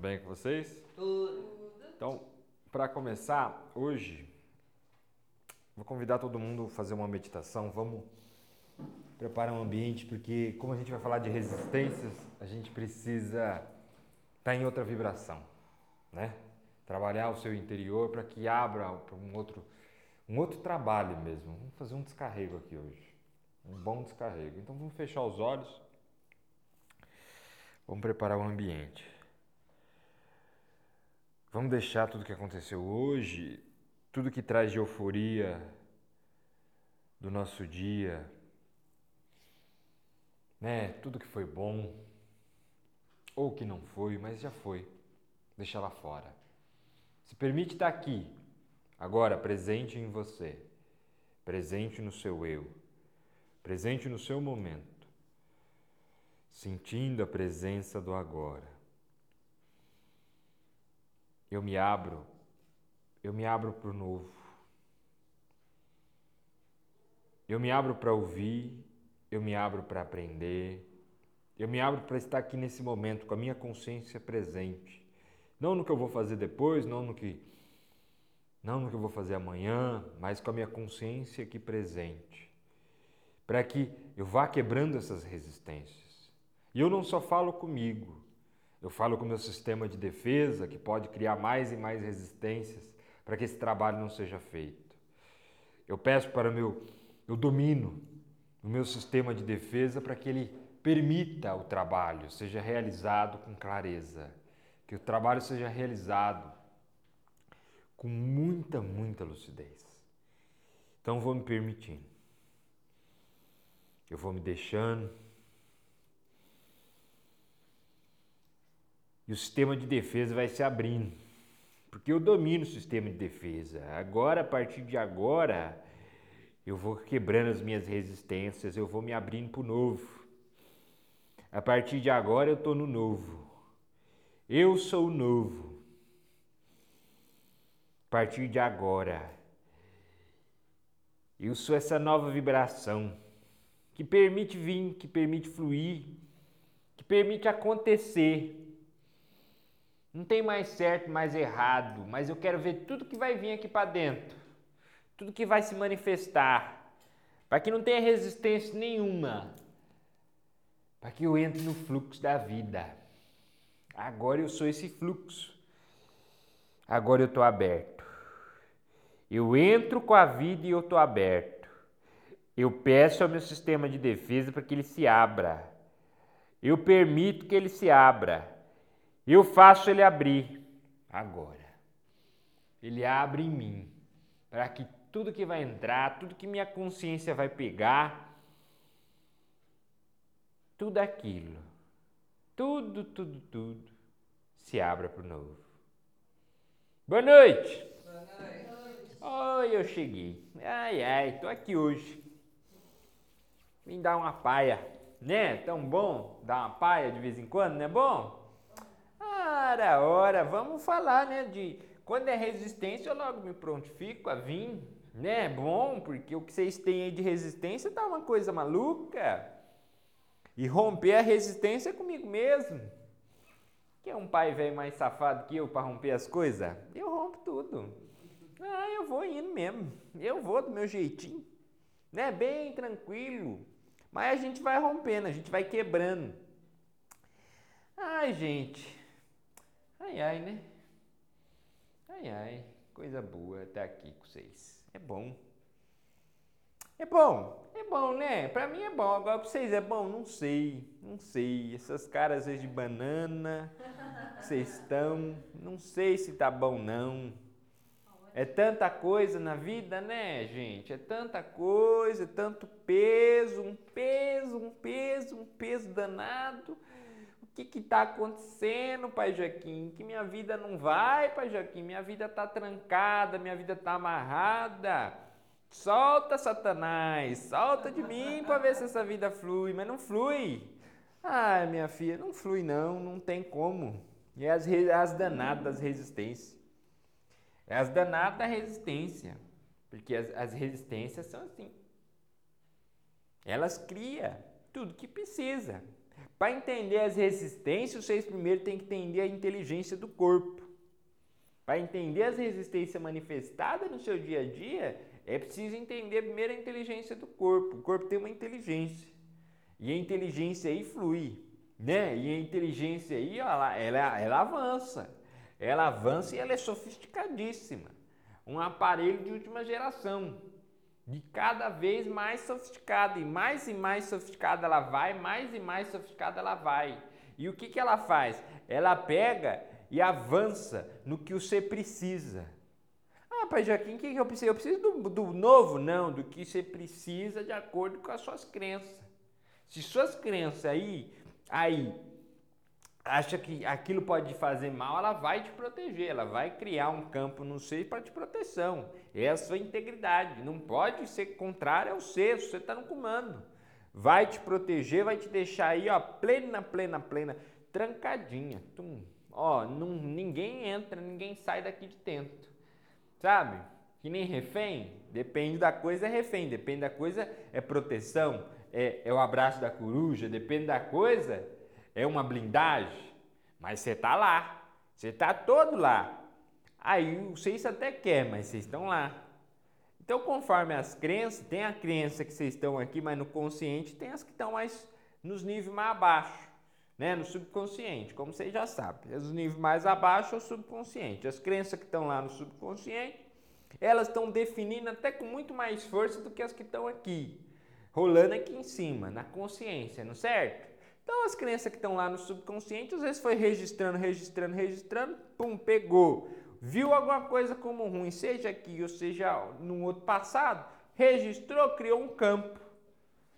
bem com vocês? Tudo. Então, para começar, hoje, vou convidar todo mundo a fazer uma meditação. Vamos preparar um ambiente, porque como a gente vai falar de resistências, a gente precisa estar tá em outra vibração, né? Trabalhar o seu interior para que abra para um outro, um outro trabalho mesmo. Vamos fazer um descarrego aqui hoje. Um bom descarrego. Então vamos fechar os olhos. Vamos preparar o ambiente. Vamos deixar tudo que aconteceu hoje, tudo que traz de euforia do nosso dia, né? Tudo que foi bom ou que não foi, mas já foi. Deixa lá fora. Se permite estar aqui, agora presente em você, presente no seu eu, presente no seu momento, sentindo a presença do agora eu me abro, eu me abro para o novo. Eu me abro para ouvir, eu me abro para aprender, eu me abro para estar aqui nesse momento com a minha consciência presente. Não no que eu vou fazer depois, não no que não no que eu vou fazer amanhã, mas com a minha consciência aqui presente. Para que eu vá quebrando essas resistências. E eu não só falo comigo, eu falo com o meu sistema de defesa, que pode criar mais e mais resistências para que esse trabalho não seja feito. Eu peço para meu, eu domino o meu sistema de defesa para que ele permita o trabalho seja realizado com clareza, que o trabalho seja realizado com muita, muita lucidez. Então vou me permitindo. Eu vou me deixando e o sistema de defesa vai se abrindo. Porque eu domino o sistema de defesa. Agora, a partir de agora, eu vou quebrando as minhas resistências, eu vou me abrindo para o novo. A partir de agora, eu estou no novo. Eu sou o novo. A partir de agora, eu sou essa nova vibração que permite vir, que permite fluir, que permite acontecer tem mais certo, mais errado, mas eu quero ver tudo que vai vir aqui para dentro, tudo que vai se manifestar, para que não tenha resistência nenhuma, para que eu entre no fluxo da vida. Agora eu sou esse fluxo. Agora eu estou aberto. Eu entro com a vida e eu estou aberto. Eu peço ao meu sistema de defesa para que ele se abra. Eu permito que ele se abra. Eu faço ele abrir agora. Ele abre em mim para que tudo que vai entrar, tudo que minha consciência vai pegar, tudo aquilo, tudo, tudo, tudo, se abra para o novo. Boa noite. Boa noite. Oi, eu cheguei. Ai, ai, tô aqui hoje. Vim dar uma paia, né? Tão bom dar uma paia de vez em quando, não é bom? Ora, ora, vamos falar, né, de quando é resistência eu logo me prontifico a vir, né? É bom, porque o que vocês têm aí de resistência tá uma coisa maluca. E romper a resistência é comigo mesmo. Que é um pai velho mais safado que eu para romper as coisas? Eu rompo tudo. Ah, eu vou indo mesmo. Eu vou do meu jeitinho. Né? Bem tranquilo. Mas a gente vai rompendo, a gente vai quebrando. Ai, gente, Ai, ai, né? Ai, ai, coisa boa estar aqui com vocês. É bom. É bom, é bom, né? Pra mim é bom. Agora pra vocês é bom? Não sei, não sei. Essas caras de banana que vocês estão, não sei se tá bom não. É tanta coisa na vida, né, gente? É tanta coisa, tanto peso, um peso, um peso, um peso danado que está acontecendo, Pai Joaquim? Que minha vida não vai, Pai Joaquim. Minha vida está trancada, minha vida está amarrada. Solta, Satanás, solta de mim para ver se essa vida flui, mas não flui. Ai, minha filha, não flui não, não tem como. E é as, as danadas das resistências. É as danadas da resistência. Porque as, as resistências são assim. Elas criam tudo que precisa. Para entender as resistências, vocês primeiro têm que entender a inteligência do corpo. Para entender as resistências manifestadas no seu dia a dia, é preciso entender primeiro a inteligência do corpo. O corpo tem uma inteligência. E a inteligência aí flui, né? E a inteligência aí, ela, ela, ela avança. Ela avança e ela é sofisticadíssima. Um aparelho de última geração. De cada vez mais sofisticada. E mais e mais sofisticada ela vai, mais e mais sofisticada ela vai. E o que, que ela faz? Ela pega e avança no que você precisa. Ah, pai Joaquim, o que, que eu preciso? Eu preciso do, do novo? Não, do que você precisa de acordo com as suas crenças. Se suas crenças aí, aí acha que aquilo pode fazer mal, ela vai te proteger, ela vai criar um campo no ser para te proteção. É a sua integridade. Não pode ser contrário ao ser, você está no comando. Vai te proteger, vai te deixar aí, ó, plena, plena, plena, trancadinha. Tum. Ó, não, ninguém entra, ninguém sai daqui de dentro. Sabe? Que nem refém, depende da coisa é refém, depende da coisa é proteção, é, é o abraço da coruja, depende da coisa, é uma blindagem, mas você está lá, você está todo lá. Aí vocês até quer, mas vocês estão lá. Então, conforme as crenças, tem a crença que vocês estão aqui, mas no consciente tem as que estão mais nos níveis mais abaixo, né? No subconsciente, como vocês já sabem. Os níveis mais abaixo é o subconsciente. As crenças que estão lá no subconsciente, elas estão definindo até com muito mais força do que as que estão aqui rolando aqui em cima, na consciência, não certo? Então as crenças que estão lá no subconsciente, às vezes foi registrando, registrando, registrando, pum, pegou. Viu alguma coisa como ruim, seja aqui ou seja no outro passado, registrou, criou um campo.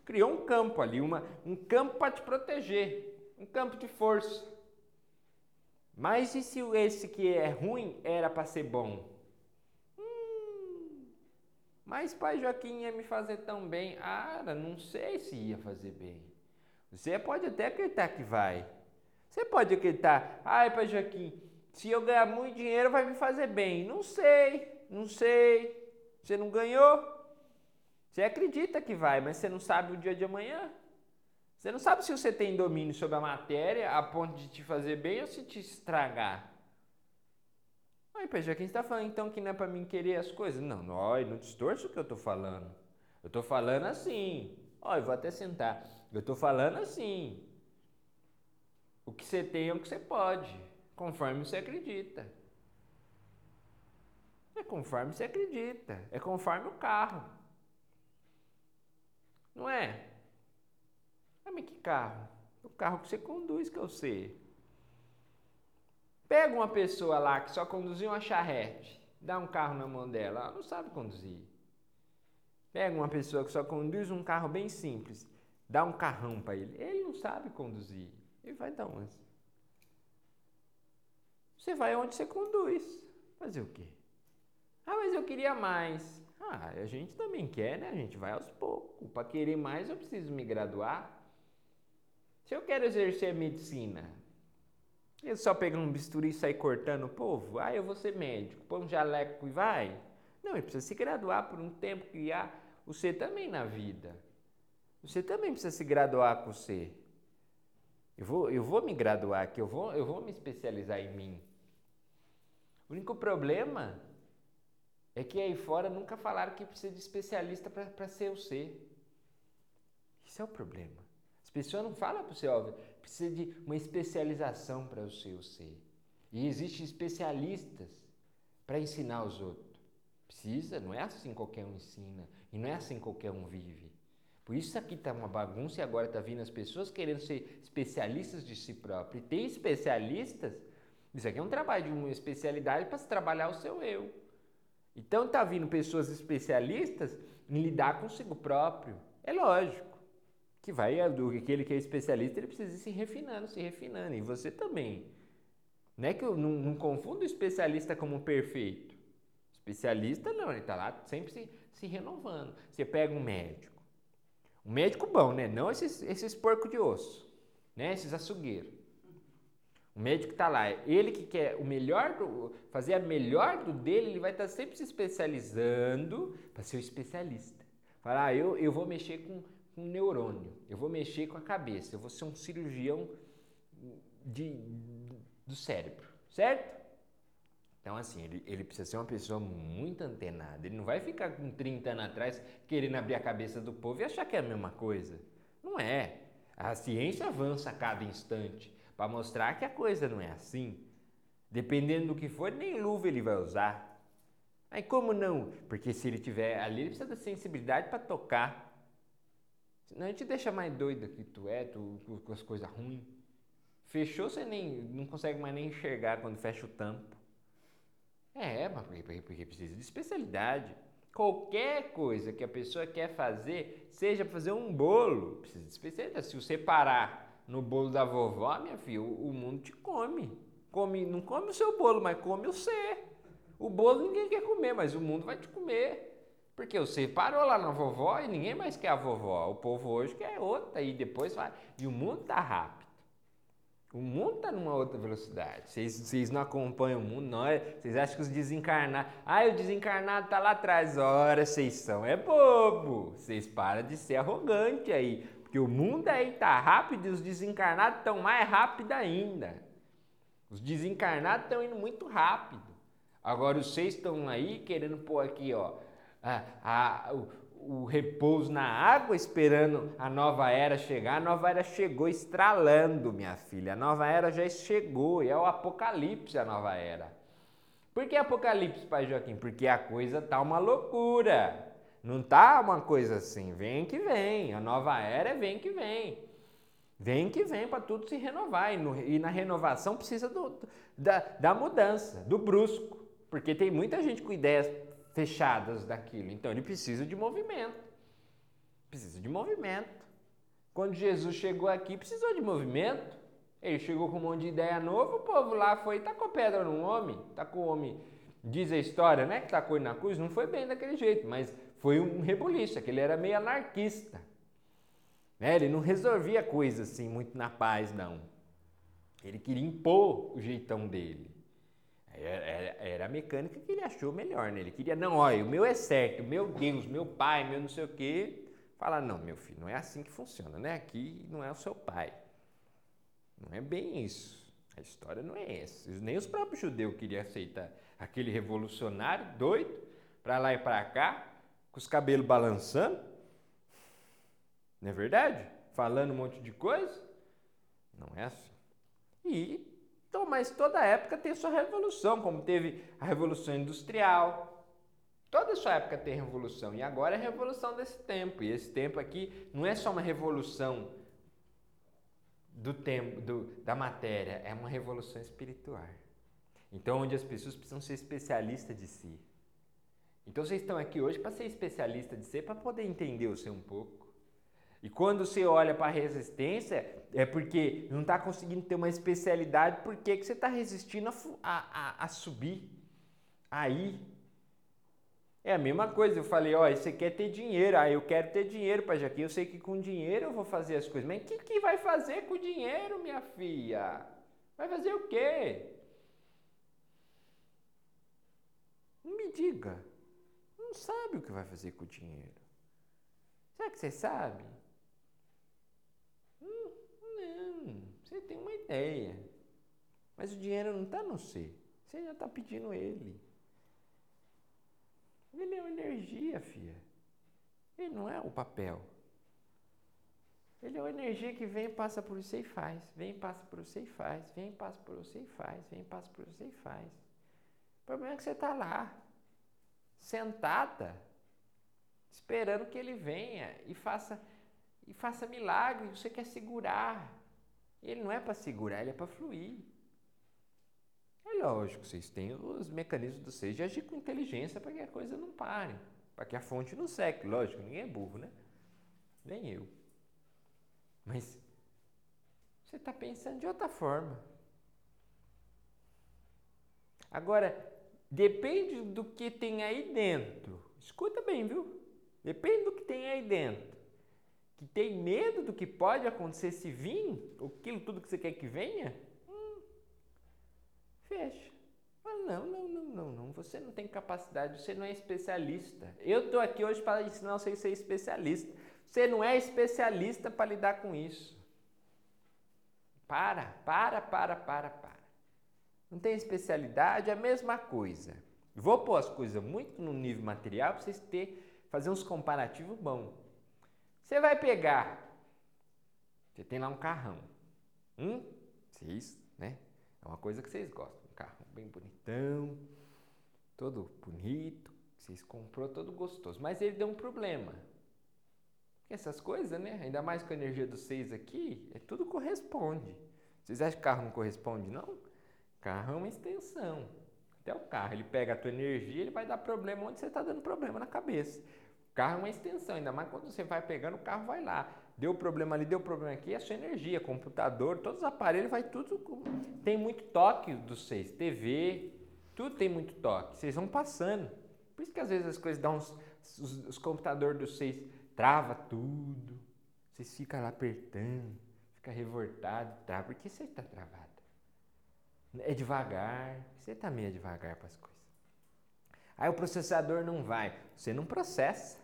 Criou um campo ali, uma, um campo para te proteger, um campo de força. Mas e se esse que é ruim era para ser bom? Mas pai Joaquim ia me fazer tão bem. Ah, não sei se ia fazer bem. Você pode até acreditar que vai. Você pode acreditar, ai pai Joaquim, se eu ganhar muito dinheiro vai me fazer bem. Não sei, não sei. Você não ganhou? Você acredita que vai, mas você não sabe o dia de amanhã. Você não sabe se você tem domínio sobre a matéria a ponto de te fazer bem ou se te estragar. Aí, Joaquim, você está falando então que não é para mim querer as coisas? Não, não, não distorce o que eu estou falando. Eu estou falando assim. Ó, eu vou até sentar. Eu estou falando assim. O que você tem é o que você pode, conforme você acredita. É conforme você acredita. É conforme o carro. Não é? Mas que carro? O carro que você conduz que eu sei. Pega uma pessoa lá que só conduzia uma charrete, dá um carro na mão dela, ela não sabe conduzir. Pega uma pessoa que só conduz um carro bem simples, dá um carrão para ele, ele não sabe conduzir. Ele vai dar onde? Você vai onde você conduz. Fazer o quê? Ah, mas eu queria mais. Ah, a gente também quer, né? A gente vai aos poucos. Para querer mais, eu preciso me graduar. Se eu quero exercer medicina, ele só pegar um bisturi e sair cortando o povo? Ah, eu vou ser médico, põe um jaleco e vai? Não, ele precisa se graduar por um tempo, criar você também na vida. Você também precisa se graduar com você. Eu vou, eu vou me graduar aqui, eu vou, eu vou me especializar em mim. O único problema é que aí fora nunca falaram que precisa de especialista para ser o ser. Isso é o problema. As pessoas não falam para o seu óbvio precisa de uma especialização para o seu ser. E existem especialistas para ensinar os outros. Precisa, não é assim qualquer um ensina e não é assim qualquer um vive. Por isso aqui está uma bagunça e agora está vindo as pessoas querendo ser especialistas de si próprio. E tem especialistas, isso aqui é um trabalho de uma especialidade para se trabalhar o seu eu. Então está vindo pessoas especialistas em lidar consigo próprio. É lógico que vai, aquele que é especialista, ele precisa ir se refinando, se refinando. E você também. Não é que eu não, não confundo especialista como perfeito. Especialista não, ele está lá sempre se, se renovando. Você pega um médico. Um médico bom, né? Não esses, esses porcos de osso, né? Esses açougueiros. O médico está lá, ele que quer o melhor, do, fazer a melhor do dele, ele vai estar tá sempre se especializando para ser o especialista. Falar, ah, eu, eu vou mexer com com neurônio, eu vou mexer com a cabeça, eu vou ser um cirurgião de, do cérebro, certo? Então, assim, ele, ele precisa ser uma pessoa muito antenada. Ele não vai ficar com 30 anos atrás querendo abrir a cabeça do povo e achar que é a mesma coisa. Não é. A ciência avança a cada instante para mostrar que a coisa não é assim. Dependendo do que for, nem luva ele vai usar. Aí como não? Porque se ele tiver ali, ele precisa da sensibilidade para tocar. Senão a gente deixa mais doido que tu é, tu, com as coisas ruins. Fechou, você nem não consegue mais nem enxergar quando fecha o tampo. É, mas porque, porque, precisa de especialidade. Qualquer coisa que a pessoa quer fazer, seja fazer um bolo, precisa de especialidade. Se você parar no bolo da vovó, minha filha, o, o mundo te come. come. Não come o seu bolo, mas come o você. O bolo ninguém quer comer, mas o mundo vai te comer. Porque você parou lá na vovó e ninguém mais quer a vovó. O povo hoje quer outra e depois vai. E o mundo tá rápido. O mundo está numa outra velocidade. Vocês, não acompanham o mundo, não é? Vocês acham que os desencarnados. Ah, o desencarnado está lá atrás. Ora, vocês são é bobo. Vocês param de ser arrogante aí. Porque o mundo aí está rápido e os desencarnados estão mais rápido ainda. Os desencarnados estão indo muito rápido. Agora vocês estão aí querendo pôr aqui, ó. A, a, o, o repouso na água, esperando a nova era chegar. A nova era chegou estralando, minha filha. A nova era já chegou, e é o apocalipse a nova era. Por que apocalipse, pai Joaquim? Porque a coisa tá uma loucura. Não tá uma coisa assim, vem que vem. A nova era é vem que vem. Vem que vem para tudo se renovar. E, no, e na renovação precisa do, da, da mudança, do brusco. Porque tem muita gente com ideias fechadas daquilo. Então ele precisa de movimento. Precisa de movimento. Quando Jesus chegou aqui, precisou de movimento. Ele chegou com um monte de ideia nova, o povo lá foi, tacou pedra num homem, tacou o homem, diz a história, né, que tacou ele na cruz, não foi bem daquele jeito, mas foi um rebuliço, que ele era meio anarquista. Né? Ele não resolvia coisas assim muito na paz, não. Ele queria impor o jeitão dele. Era, era, a mecânica que ele achou melhor, né? Ele queria, não, olha, o meu é certo, meu Deus, meu pai, meu não sei o quê. Fala, não, meu filho, não é assim que funciona, né? Aqui não é o seu pai. Não é bem isso. A história não é essa. Nem os próprios judeus queriam aceitar aquele revolucionário doido, para lá e para cá, com os cabelos balançando. Não é verdade? Falando um monte de coisa. Não é assim. E então, mas toda época tem sua revolução, como teve a Revolução Industrial. Toda sua época tem revolução. E agora é a revolução desse tempo. E esse tempo aqui não é só uma revolução do tempo, do, da matéria, é uma revolução espiritual. Então, onde as pessoas precisam ser especialistas de si. Então, vocês estão aqui hoje para ser especialista de si, para poder entender o seu um pouco. E quando você olha para a resistência, é porque não está conseguindo ter uma especialidade, porque que você está resistindo a, a, a, subir. Aí. É a mesma coisa, eu falei, ó, você quer ter dinheiro, ah, eu quero ter dinheiro, para Jaquim, eu sei que com dinheiro eu vou fazer as coisas, mas o que, que vai fazer com o dinheiro, minha filha? Vai fazer o quê? Não me diga, não sabe o que vai fazer com o dinheiro. Será que você sabe? Você tem uma ideia. Mas o dinheiro não está no ser. Você já está pedindo ele. Ele é uma energia, filha. Ele não é o papel. Ele é uma energia que vem, passa por você e faz. Vem, passa por você e faz. Vem, passa por você e faz. Vem, passa por você e faz. O problema é que você está lá, sentada, esperando que ele venha e faça e faça milagre. Você quer segurar. Ele não é para segurar, ele é para fluir. É lógico, vocês têm os mecanismos do ser de agir com inteligência para que a coisa não pare, para que a fonte não seque. Lógico, ninguém é burro, né? Nem eu. Mas você está pensando de outra forma. Agora, depende do que tem aí dentro. Escuta bem, viu? Depende do que tem aí dentro que tem medo do que pode acontecer se vir, aquilo tudo que você quer que venha, hum, fecha. Não, não, não, não, não, não. Você não tem capacidade, você não é especialista. Eu estou aqui hoje para ensinar você a ser especialista. Você não é especialista para lidar com isso. Para, para, para, para, para. Não tem especialidade, é a mesma coisa. Vou pôr as coisas muito no nível material para vocês ter, fazer uns comparativos bons. Você vai pegar, você tem lá um carrão. Hum? Vocês, né? É uma coisa que vocês gostam. Um carro bem bonitão, todo bonito. Vocês comprou todo gostoso. Mas ele deu um problema. Essas coisas, né? Ainda mais com a energia dos seis aqui, é tudo corresponde. Vocês acham que carro não corresponde, não? Carro é uma extensão. Até o carro, ele pega a tua energia, ele vai dar problema onde você está dando problema na cabeça. Carro é uma extensão, ainda mais quando você vai pegando, o carro vai lá. Deu problema ali, deu problema aqui, é a sua energia, computador, todos os aparelhos, vai tudo. Tem muito toque dos seis, TV, tudo tem muito toque. Vocês vão passando. Por isso que às vezes as coisas dão uns. Os, os computadores dos seis trava tudo. Vocês ficam lá apertando, fica revoltado, trava. Por que você está travado? É devagar. Você está meio devagar para as coisas. Aí o processador não vai. Você não processa.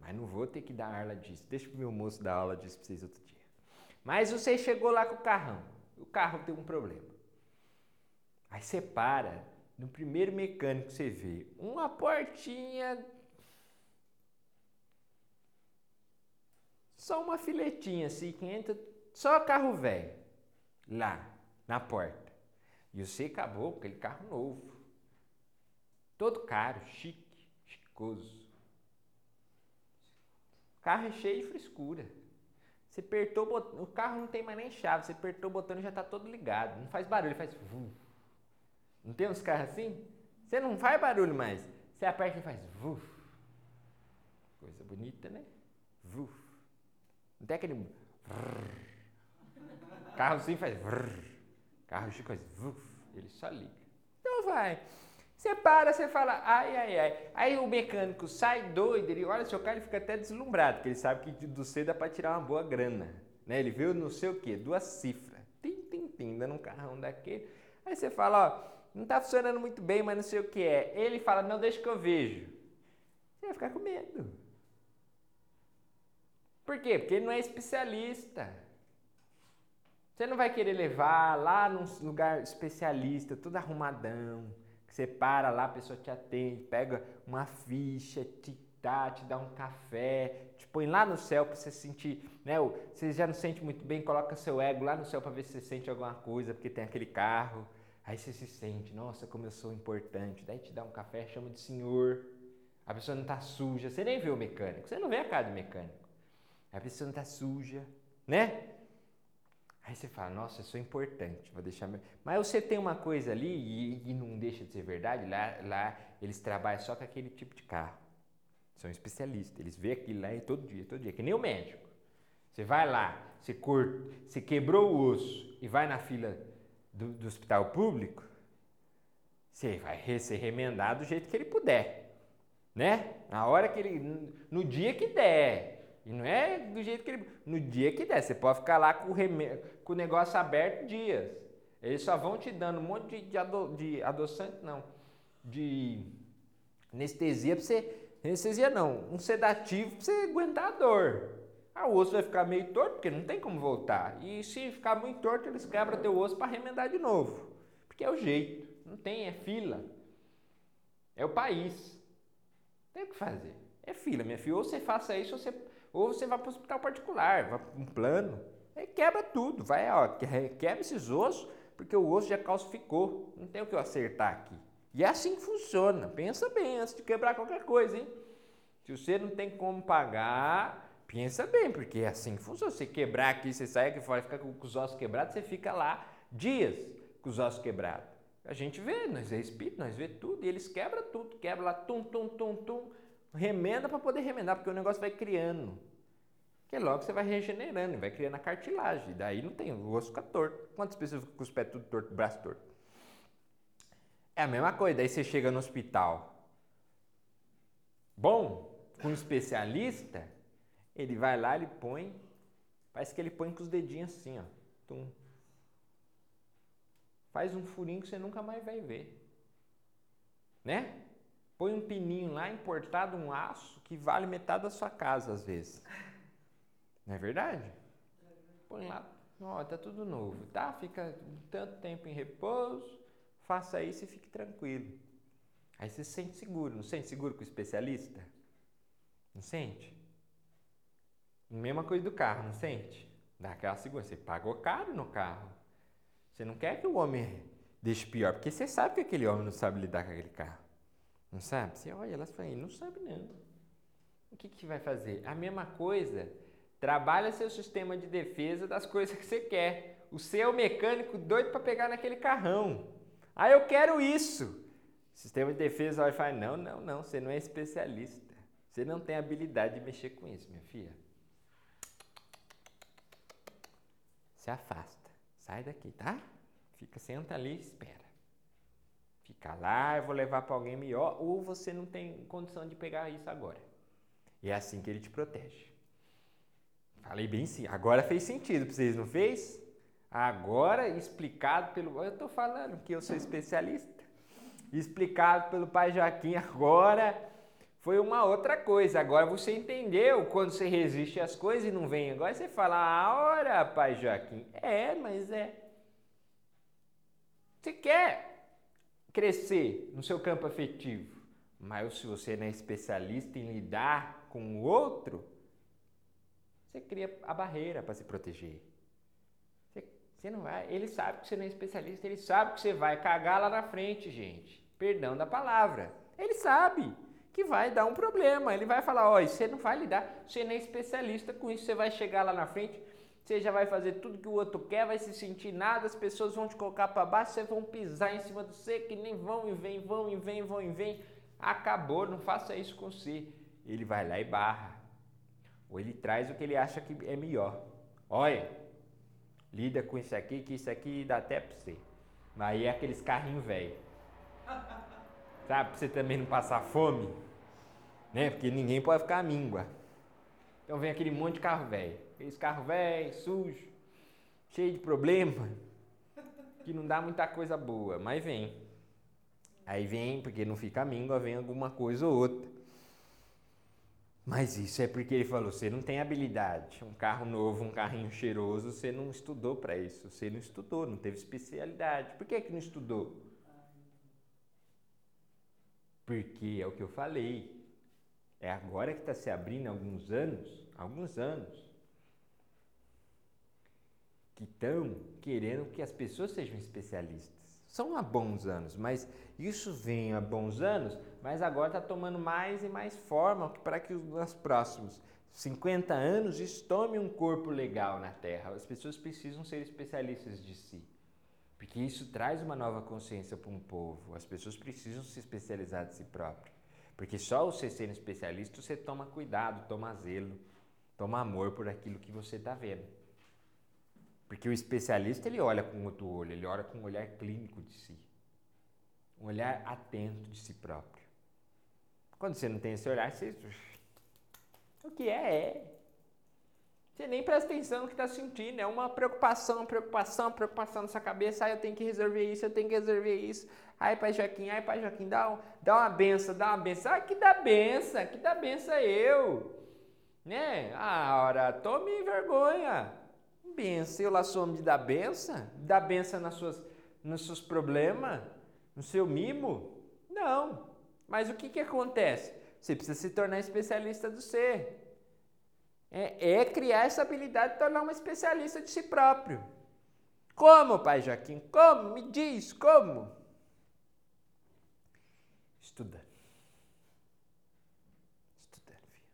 Mas não vou ter que dar aula disso. Deixa o meu moço dar aula disso para vocês outro dia. Mas você chegou lá com o carrão. O carro tem um problema. Aí você para. No primeiro mecânico você vê, uma portinha. Só uma filetinha assim que entra. Só carro velho. Lá, na porta. E você acabou com aquele carro novo. Todo caro, chique, chicoso. O carro é cheio de frescura. Você apertou o botão, o carro não tem mais nem chave, você apertou o botão e já está todo ligado. Não faz barulho, faz. Vuf. Não tem uns carros assim? Você não faz barulho mais. Você aperta e faz. Vuf. Coisa bonita, né? Vuf. Não tem aquele. Carro assim faz. Carro chico faz. Ele só liga. Então vai. Você para, você fala, ai, ai, ai. Aí o mecânico sai doido, ele olha seu carro e fica até deslumbrado, porque ele sabe que do C dá para tirar uma boa grana. Né? Ele viu não sei o quê, duas cifras. Tim, tim, tim, dando um carrão daquele. Aí você fala, ó, não está funcionando muito bem, mas não sei o que é. Ele fala, não, deixa que eu vejo. Você vai ficar com medo. Por quê? Porque ele não é especialista. Você não vai querer levar lá num lugar especialista, tudo arrumadão você para lá, a pessoa te atende, pega uma ficha, te dá, te dá um café, te põe lá no céu para você sentir, né? Você já não sente muito bem, coloca seu ego lá no céu para ver se você sente alguma coisa, porque tem aquele carro. Aí você se sente, nossa, como eu sou importante. Daí te dá um café, chama de senhor. A pessoa não está suja. Você nem vê o mecânico, você não vê a cara do mecânico. A pessoa não está suja, né? Aí você fala, nossa, eu sou importante, vou deixar. Meu... Mas você tem uma coisa ali e, e, não deixa de ser verdade. Lá, lá eles trabalham só com aquele tipo de carro. São especialistas. Eles vê aquilo lá todo dia, todo dia. Que nem o médico. Você vai lá, você, você quebrou o osso e vai na fila do, do hospital público, você vai ser remendado do jeito que ele puder. Né? Na hora que ele. No dia que der. E não é do jeito que ele. No dia que der. Você pode ficar lá com o, reme... com o negócio aberto dias. Eles só vão te dando um monte de, de, ado... de adoçante, não. De anestesia pra você. Anestesia não. Um sedativo pra você aguentar a dor. Ah, o osso vai ficar meio torto, porque não tem como voltar. E se ficar muito torto, eles quebram teu osso para remendar de novo. Porque é o jeito. Não tem, é fila. É o país. Tem o que fazer. É fila, minha filha. Ou você faça isso, ou você ou você vai para o hospital particular, vai para um plano, aí quebra tudo, vai, ó, quebra esses ossos, porque o osso já calcificou, não tem o que eu acertar aqui. E é assim que funciona, pensa bem antes de quebrar qualquer coisa, hein? Se você não tem como pagar, pensa bem, porque é assim que funciona. Você quebrar aqui, você sai aqui fora, fica com os ossos quebrados, você fica lá dias com os ossos quebrados. A gente vê, nós é espírito, nós vê tudo, e eles quebram tudo, quebra lá, tum, tum, tum, tum, remenda para poder remendar, porque o negócio vai criando. Que logo você vai regenerando, vai criando a cartilagem. Daí não tem, o osso fica torto. Quantas pessoas com os pés tudo torto, braço torto? É a mesma coisa, daí você chega no hospital. Bom, com um especialista, ele vai lá, ele põe, parece que ele põe com os dedinhos assim, ó. Tum. faz um furinho que você nunca mais vai ver. Né? Põe um pininho lá, importado um aço, que vale metade da sua casa às vezes. Não é verdade? Põe lá, ó, tá tudo novo, tá? Fica tanto tempo em repouso, faça isso e fique tranquilo. Aí você se sente seguro, não sente seguro com o especialista? Não sente? Mesma coisa do carro, não sente? Dá aquela segurança. Você pagou caro no carro. Você não quer que o homem deixe pior, porque você sabe que aquele homem não sabe lidar com aquele carro. Não sabe? Você olha, elas falam, não sabe não. O que, que vai fazer? A mesma coisa. Trabalha seu sistema de defesa das coisas que você quer. O seu mecânico doido para pegar naquele carrão. Ah, eu quero isso. Sistema de defesa vai falar, não, não, não, você não é especialista. Você não tem habilidade de mexer com isso, minha filha. Se afasta. Sai daqui, tá? Fica, senta ali e espera. Fica lá, eu vou levar para alguém melhor, ou você não tem condição de pegar isso agora. E é assim que ele te protege. Falei bem sim. Agora fez sentido para vocês, não fez? Agora, explicado pelo. Eu estou falando que eu sou especialista. Explicado pelo pai Joaquim, agora foi uma outra coisa. Agora você entendeu quando você resiste às coisas e não vem. Agora você fala, ah, ora, pai Joaquim. É, mas é. Você quer crescer no seu campo afetivo, mas se você não é especialista em lidar com o outro, você cria a barreira para se proteger. Você, você não vai. Ele sabe que você não é especialista, ele sabe que você vai cagar lá na frente, gente. Perdão da palavra. Ele sabe que vai dar um problema. Ele vai falar: ó, você não vai lidar, você nem é especialista com isso, você vai chegar lá na frente, você já vai fazer tudo que o outro quer, vai se sentir nada, as pessoas vão te colocar para baixo, vocês vão pisar em cima de você, que nem vão e vem, vão e vem, vão e vem. Acabou, não faça isso com você. Ele vai lá e barra. Ou ele traz o que ele acha que é melhor. Olha, lida com isso aqui, que isso aqui dá até para você. Mas aí é aqueles carrinhos velho. Sabe, para você também não passar fome, né? Porque ninguém pode ficar míngua. Então vem aquele monte de carro velho. Aqueles carros velhos, sujos, cheio de problema, que não dá muita coisa boa, mas vem. Aí vem, porque não fica míngua, vem alguma coisa ou outra. Mas isso é porque ele falou: você não tem habilidade. Um carro novo, um carrinho cheiroso, você não estudou para isso. Você não estudou, não teve especialidade. Por que, que não estudou? Porque é o que eu falei. É agora que está se abrindo alguns anos, alguns anos, que estão querendo que as pessoas sejam especialistas. São há bons anos, mas isso vem há bons anos, mas agora está tomando mais e mais forma para que nos próximos 50 anos isso tome um corpo legal na Terra. As pessoas precisam ser especialistas de si. Porque isso traz uma nova consciência para um povo. As pessoas precisam se especializar de si próprio. Porque só você sendo especialista, você toma cuidado, toma zelo, toma amor por aquilo que você está vendo. Porque o especialista ele olha com outro olho, ele olha com um olhar clínico de si. Um olhar atento de si próprio. Quando você não tem esse olhar, você. O que é, é. Você nem presta atenção no que está sentindo. É uma preocupação, preocupação, preocupação na sua cabeça. Ah, eu tenho que resolver isso, eu tenho que resolver isso. Ai, pai Joaquim, ai, pai Joaquim, dá, um, dá uma benção, dá uma benção. Ah, que dá benção, que dá benção eu. Né? Ah, ora, tome vergonha. Benção, eu lá sou homem de dar benção? Dá benção nas suas, nos seus problemas? No seu mimo? Não. Mas o que, que acontece? Você precisa se tornar especialista do ser é, é criar essa habilidade de tornar uma especialista de si próprio. Como, pai Joaquim? Como? Me diz, como? Estudando. Estudando, filho.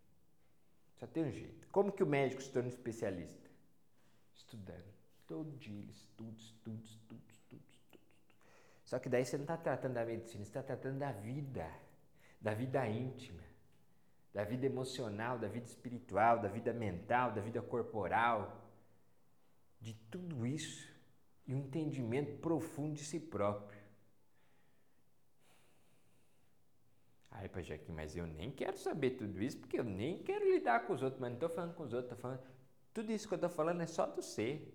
Só tem um jeito. Como que o médico se torna especialista? Estudando. Todo dia ele estuda, estuda, estuda, estuda, estuda. Só que daí você não está tratando da medicina, você está tratando da vida, da vida íntima da vida emocional, da vida espiritual, da vida mental, da vida corporal, de tudo isso e um entendimento profundo de si próprio. Ai, Pai Jaquim, mas eu nem quero saber tudo isso, porque eu nem quero lidar com os outros, mas não estou falando com os outros, estou falando. Tudo isso que eu estou falando é só do ser.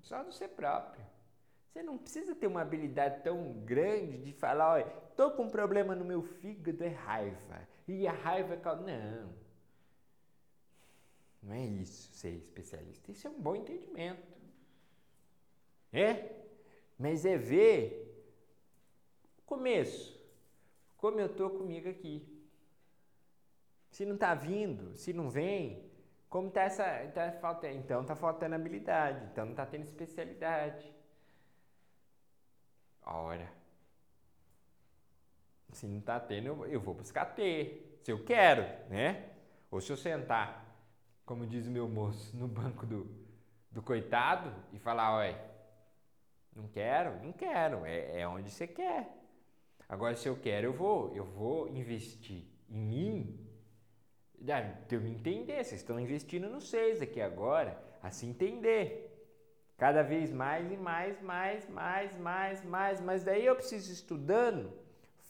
só do ser próprio. Você não precisa ter uma habilidade tão grande de falar, olha, tô com um problema no meu fígado, é raiva. E a raiva é. Não. Não é isso ser especialista. Isso é um bom entendimento. É? Mas é ver o começo. Como eu estou comigo aqui. Se não está vindo, se não vem, como está essa. Tá então está faltando habilidade, então não está tendo especialidade. Ora. Se não está tendo, eu, eu vou buscar ter. Se eu quero, né? Ou se eu sentar, como diz o meu moço, no banco do, do coitado e falar, olha, não quero, não quero, é, é onde você quer. Agora, se eu quero, eu vou, eu vou investir em mim. Para eu me entender, vocês estão investindo no seis aqui agora, a se entender. Cada vez mais e mais, mais, mais, mais, mais. Mas daí eu preciso estudando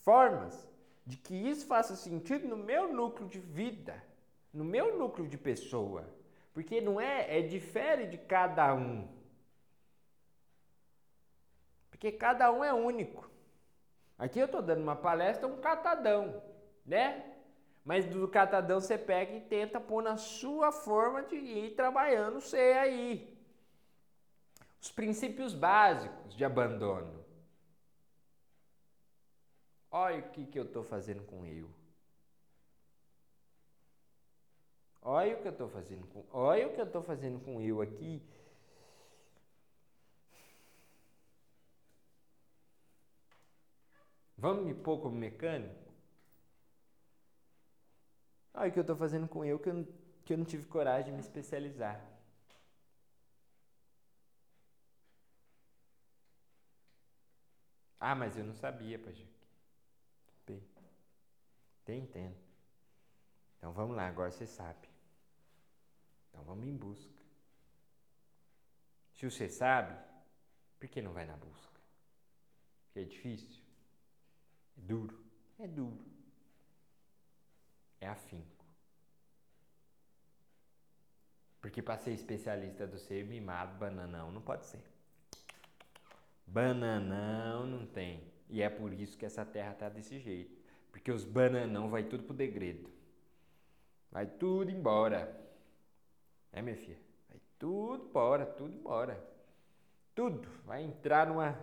formas de que isso faça sentido no meu núcleo de vida, no meu núcleo de pessoa. Porque não é, é difere de cada um. Porque cada um é único. Aqui eu estou dando uma palestra, um catadão, né? Mas do catadão você pega e tenta pôr na sua forma de ir trabalhando você aí. Os princípios básicos de abandono. Olha o que, que eu estou fazendo com eu. Olha o que eu estou fazendo com. Olha o que eu estou fazendo com eu aqui. Vamos me pôr como mecânico? Olha o que eu estou fazendo com eu que, eu que eu não tive coragem de me especializar. Ah, mas eu não sabia. Bem, tem, entendo. Então vamos lá, agora você sabe. Então vamos em busca. Se você sabe, por que não vai na busca? Porque é difícil? É duro? É duro. É afinco. Porque para ser especialista do ser mimado, bananão não pode ser. Bananão não tem. E é por isso que essa terra tá desse jeito. Porque os bananão vai tudo pro degredo. Vai tudo embora. É, minha filha? Vai tudo embora, tudo embora. Tudo. Vai entrar numa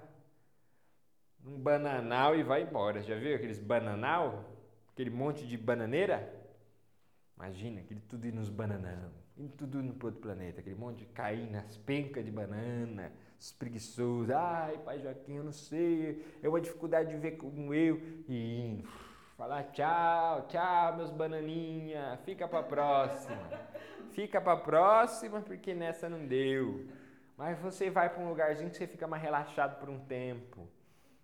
num bananal e vai embora. Já viu aqueles bananal? Aquele monte de bananeira? Imagina, aquele tudo ir nos bananão. Indo tudo no outro planeta. Aquele monte de cair nas pencas de banana os preguiçosos, ai, pai Joaquim, eu não sei, é uma dificuldade de ver como eu, e indo, falar tchau, tchau, meus bananinha, fica para próxima, fica para próxima, porque nessa não deu. Mas você vai para um lugarzinho que você fica mais relaxado por um tempo.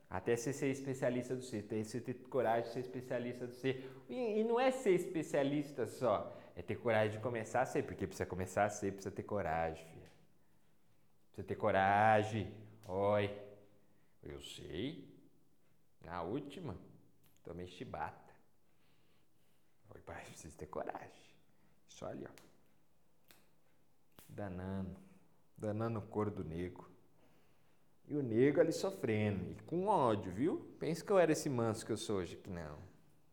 Até você ser especialista do ser, você ter coragem de ser especialista do ser. E, e, não é ser especialista só, é ter coragem de começar a ser, porque precisa começar a ser, precisa ter coragem, filho. Você ter coragem. Oi. Eu sei. Na última, tomei chibata. Oi, pai, precisa ter coragem. Só ali, ó. Danando. Danando o couro do nego. E o nego ali sofrendo. E com ódio, viu? Pensa que eu era esse manso que eu sou hoje. Que não.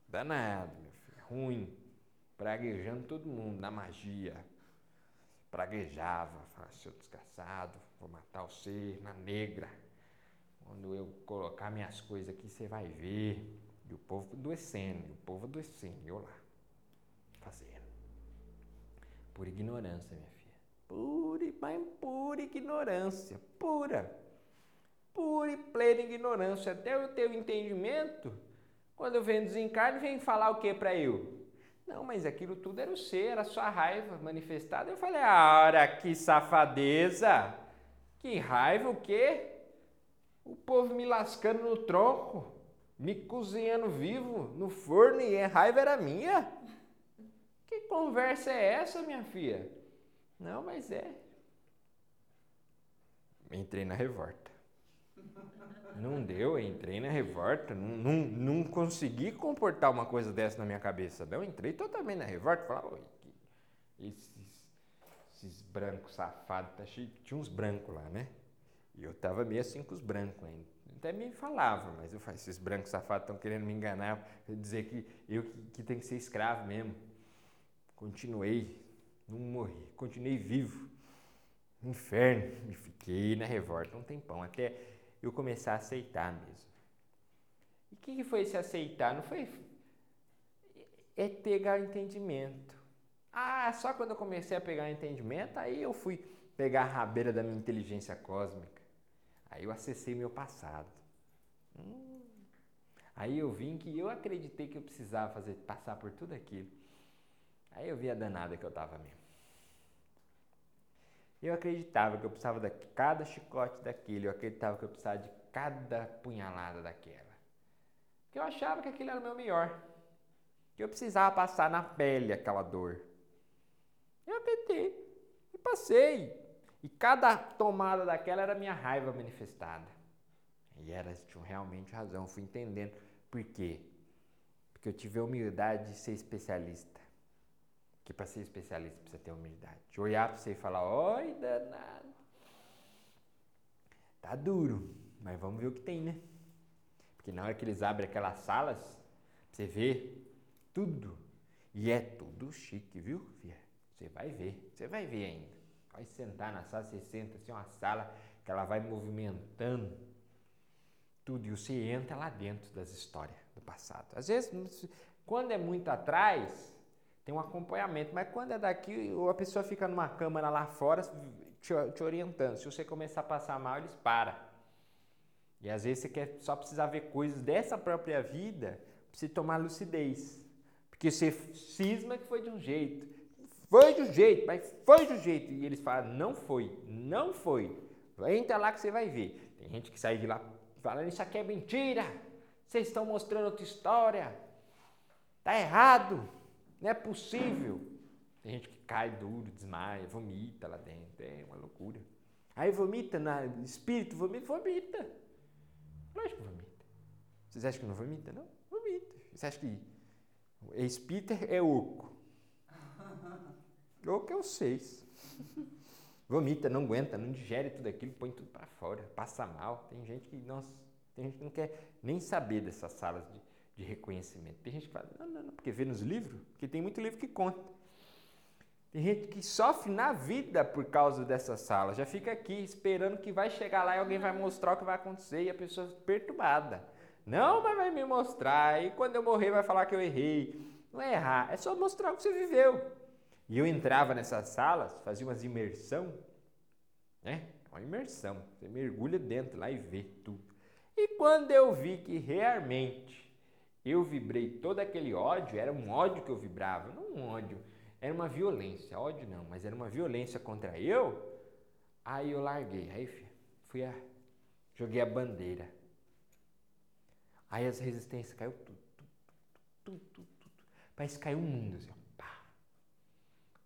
Danado, meu filho. Ruim. Praguejando todo mundo na magia. Praguejava. Falava, seu desgraçado vou matar você na negra. Quando eu colocar minhas coisas aqui, você vai ver. E o povo adoecendo, e o povo adoecendo, eu lá, fazendo. Por ignorância, minha filha. Pura, mas pura ignorância, pura. Pura e plena ignorância. Até o teu entendimento, quando venho desencarne, vem falar o que para eu? Não, mas aquilo tudo era o ser, era a sua raiva manifestada. Eu falei, ah, ora, que safadeza! Que raiva o quê? O povo me lascando no tronco, me cozinhando vivo no forno e a raiva era minha? Que conversa é essa, minha filha? Não, mas é. Entrei na revolta. Não deu, entrei na revolta. Não, não, não consegui comportar uma coisa dessa na minha cabeça. Não, entrei totalmente na revolta. Falei, esses esses brancos safados, tá cheio, tinha uns brancos lá, né? E eu tava meio assim com os brancos ainda. Até me falava, mas eu falei, esses brancos safados estão querendo me enganar, dizer que eu que, que tenho que ser escravo mesmo. Continuei, não morri, continuei vivo. Inferno, e fiquei na revolta um tempão, até eu começar a aceitar mesmo. E o que, que foi esse aceitar? Não foi. É pegar entendimento. Ah, só quando eu comecei a pegar entendimento, aí eu fui pegar a rabeira da minha inteligência cósmica. Aí eu acessei meu passado. Hum. Aí eu vim que eu acreditei que eu precisava fazer, passar por tudo aquilo. Aí eu vi a danada que eu estava mesmo. Eu acreditava que eu precisava de cada chicote daquele, eu acreditava que eu precisava de cada punhalada daquela. Que eu achava que aquilo era o meu melhor. Que eu precisava passar na pele aquela dor. Eu acreditei. E passei. E cada tomada daquela era minha raiva manifestada. E elas tinham realmente razão, eu fui entendendo. Por quê? Porque eu tive a humildade de ser especialista. Que para ser especialista precisa ter humildade. De olhar para você e falar, oi, danado. Tá duro, mas vamos ver o que tem, né? Porque na hora que eles abrem aquelas salas, você vê tudo. E é tudo chique, viu? Você vai ver, você vai ver ainda. Vai sentar na sala, você senta assim, uma sala que ela vai movimentando tudo e você entra lá dentro das histórias do passado. Às vezes, quando é muito atrás, tem um acompanhamento, mas quando é daqui, a pessoa fica numa câmara lá fora te, te orientando. Se você começar a passar mal, eles param. E às vezes você quer só precisar ver coisas dessa própria vida para você tomar lucidez. Porque você cisma que foi de um jeito. Foi de um jeito, mas foi de um jeito. E eles falam, não foi, não foi. Entra lá que você vai ver. Tem gente que sai de lá falando, isso aqui é mentira. Vocês estão mostrando outra história. Tá errado. Não é possível. Tem gente que cai duro, desmaia, vomita lá dentro. É uma loucura. Aí vomita, na, espírito vomita, vomita. Lógico que vomita. Vocês acham que não vomita? Não, vomita. Vocês acham que espírito é oco? Oco é o seis. Vomita, não aguenta, não digere tudo aquilo, põe tudo para fora, passa mal. Tem gente que, nossa, tem gente que não quer nem saber dessas salas de, de reconhecimento. Tem gente que fala, não, não, não, porque vê nos livros, porque tem muito livro que conta. Tem gente que sofre na vida por causa dessa sala, já fica aqui esperando que vai chegar lá e alguém vai mostrar o que vai acontecer e a pessoa perturbada. Não, mas vai me mostrar, e quando eu morrer vai falar que eu errei. Não é errar, é só mostrar o que você viveu. E eu entrava nessas salas, fazia umas imersão, né? Uma imersão. Você mergulha dentro lá e vê tudo. E quando eu vi que realmente eu vibrei todo aquele ódio, era um ódio que eu vibrava, não um ódio, era uma violência, ódio não, mas era uma violência contra eu. Aí eu larguei, aí fui a, joguei a bandeira. Aí as resistências caiu tudo, tudo, tudo, tudo, tudo. Parece que caiu um mundo assim,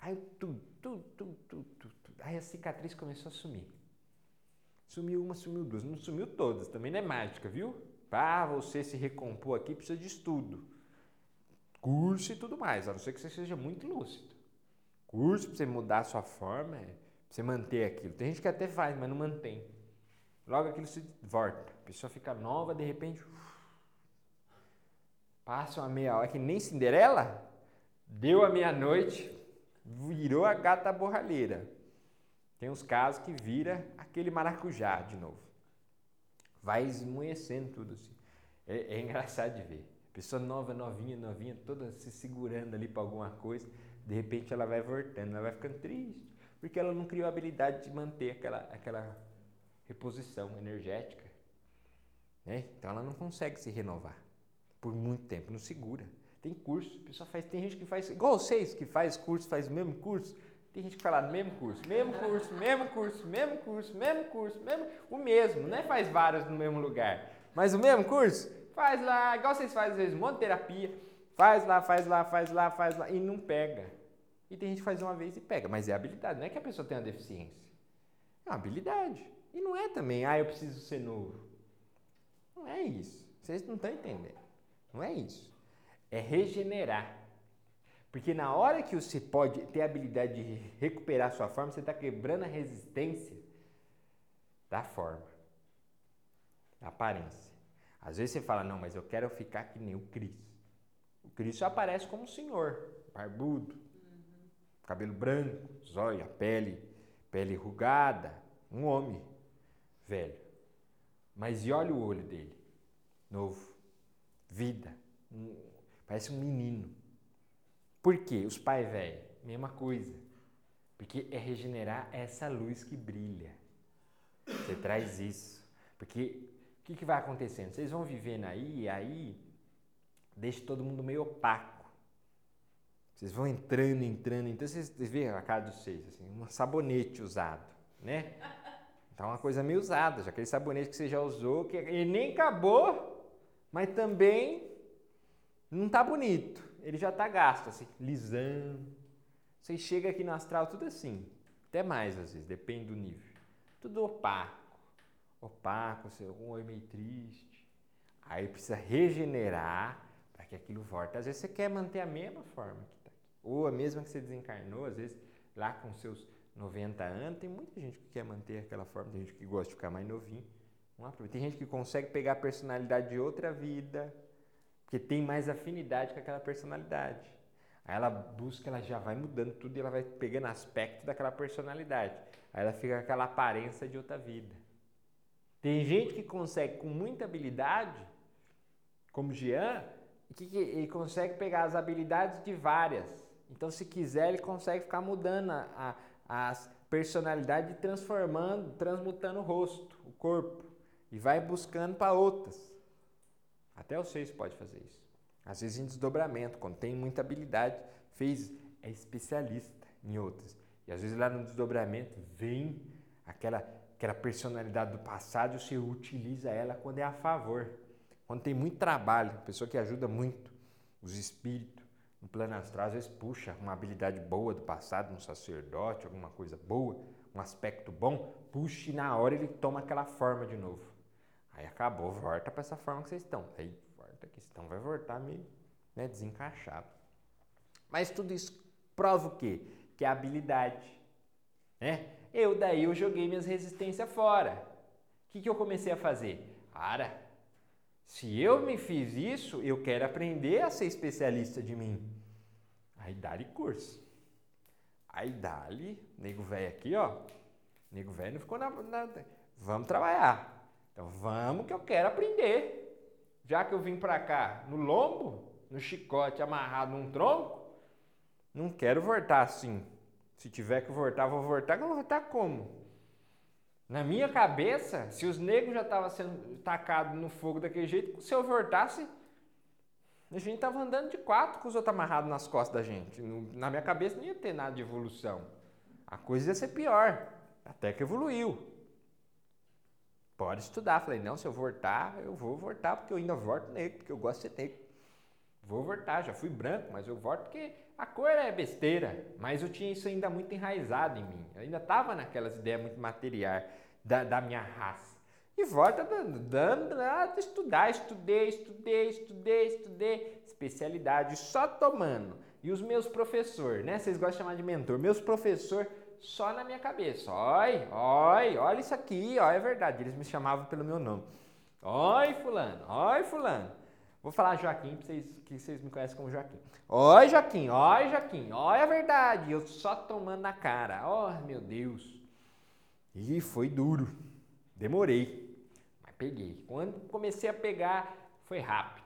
Caiu tudo, tudo, tudo, tudo, tudo, tudo. Aí a cicatriz começou a sumir. Sumiu uma, sumiu duas. Não sumiu todas, também não é mágica, viu? Para você se recompor aqui precisa de estudo. Curso e tudo mais, a não ser que você seja muito lúcido. Curso para você mudar a sua forma, é, para você manter aquilo. Tem gente que até faz, mas não mantém. Logo aquilo se volta. A pessoa fica nova, de repente. Passa uma meia hora, que nem Cinderela. Deu a meia-noite, virou a gata borralheira. Tem uns casos que vira aquele maracujá de novo. Vai esmoecendo tudo assim. É, é engraçado de ver. Pessoa nova, novinha, novinha, toda se segurando ali para alguma coisa. De repente ela vai voltando, ela vai ficando triste. Porque ela não criou a habilidade de manter aquela, aquela reposição energética. Né? Então ela não consegue se renovar por muito tempo, não segura. Tem curso, pessoa faz, tem gente que faz, igual vocês que faz curso, faz o mesmo curso. Tem gente que fala mesmo curso, mesmo curso, mesmo curso, mesmo curso, mesmo curso, mesmo, o mesmo, não é faz vários no mesmo lugar, mas o mesmo curso, faz lá, igual vocês fazem às vezes, um monte de terapia, faz lá, faz lá, faz lá, faz lá, e não pega. E tem gente que faz uma vez e pega, mas é habilidade, não é que a pessoa tenha deficiência. É uma habilidade. E não é também, ah, eu preciso ser novo. Não é isso. Vocês não estão entendendo. Não é isso é regenerar. Porque na hora que você pode ter a habilidade de recuperar sua forma, você está quebrando a resistência da forma. aparência. Às vezes você fala, não, mas eu quero ficar que nem o Cristo. O Cristo aparece como senhor, barbudo, cabelo branco, zóia, pele, pele rugada, um homem velho. Mas e olha o olho dele, novo, vida, um, parece um menino. Por quê? Os pais velhos, mesma coisa. Porque é regenerar essa luz que brilha. Você traz isso. Porque o que, que vai acontecendo? Vocês vão vivendo aí aí deixa todo mundo meio opaco. Vocês vão entrando, entrando, então vocês veem a cara dos seis, assim, um sabonete usado, né? Então uma coisa meio usada, já aquele sabonete que você já usou, que ele nem acabou, mas também não tá bonito. Ele já tá gasto, assim, lisão. Você chega aqui no astral tudo assim, até mais às vezes, depende do nível. Tudo opaco opaco, um oi meio triste. Aí precisa regenerar para que aquilo volte. Às vezes você quer manter a mesma forma que está aqui. Ou a mesma que você desencarnou, às vezes lá com seus 90 anos, tem muita gente que quer manter aquela forma, tem gente que gosta de ficar mais novinho. Tem gente que consegue pegar a personalidade de outra vida, porque tem mais afinidade com aquela personalidade. Aí ela busca, ela já vai mudando tudo e ela vai pegando aspecto daquela personalidade. Aí ela fica com aquela aparência de outra vida. Tem gente que consegue com muita habilidade, como Jean, que, que ele consegue pegar as habilidades de várias. Então, se quiser, ele consegue ficar mudando a, a, as personalidades, transformando, transmutando o rosto, o corpo, e vai buscando para outras. Até vocês pode fazer isso. Às vezes em desdobramento, quando tem muita habilidade, fez, é especialista em outras. E às vezes lá no desdobramento vem aquela aquela personalidade do passado e você utiliza ela quando é a favor. Quando tem muito trabalho, pessoa que ajuda muito os espíritos no plano astral, às vezes puxa uma habilidade boa do passado, um sacerdote, alguma coisa boa, um aspecto bom, puxa e na hora ele toma aquela forma de novo. Aí acabou, volta para essa forma que vocês estão. Aí volta aqui, então vai voltar meio né, desencaixado. Mas tudo isso prova o quê? Que é habilidade. Né? Eu daí eu joguei minhas resistências fora. O que, que eu comecei a fazer? Ara, se eu me fiz isso, eu quero aprender a ser especialista de mim. Aí dá-lhe curso. Aí dá-lhe, nego velho aqui, ó. Nego velho não ficou na, na. Vamos trabalhar. Então vamos que eu quero aprender. Já que eu vim pra cá no lombo, no chicote amarrado num tronco, não quero voltar assim. Se tiver que voltar, vou voltar. Eu vou voltar como? Na minha cabeça, se os negros já estavam sendo tacados no fogo daquele jeito, se eu voltasse, a gente estava andando de quatro com os outros amarrados nas costas da gente. Na minha cabeça não ia ter nada de evolução. A coisa ia ser pior. Até que evoluiu. Pode estudar. Falei, não, se eu voltar, eu vou voltar porque eu ainda volto negro, porque eu gosto de ser negro. Vou voltar, já fui branco, mas eu volto porque a cor é besteira, mas eu tinha isso ainda muito enraizado em mim. Eu ainda estava naquelas ideias muito materiais da, da minha raça. E volta dando, dando, dando, estudar, estudei, estudei, estudei, estudei, especialidade, só tomando. E os meus professores, né? Vocês gostam de chamar de mentor. Meus professores só na minha cabeça. Oi, oi, olha isso aqui, ó, é verdade. Eles me chamavam pelo meu nome. Oi, fulano, oi, fulano. Vou falar Joaquim, para vocês, que vocês me conhecem como Joaquim. Oi, Joaquim, oi, Joaquim, olha a verdade, eu só tomando na cara. Oh, meu Deus. E foi duro. Demorei, mas peguei. Quando comecei a pegar, foi rápido.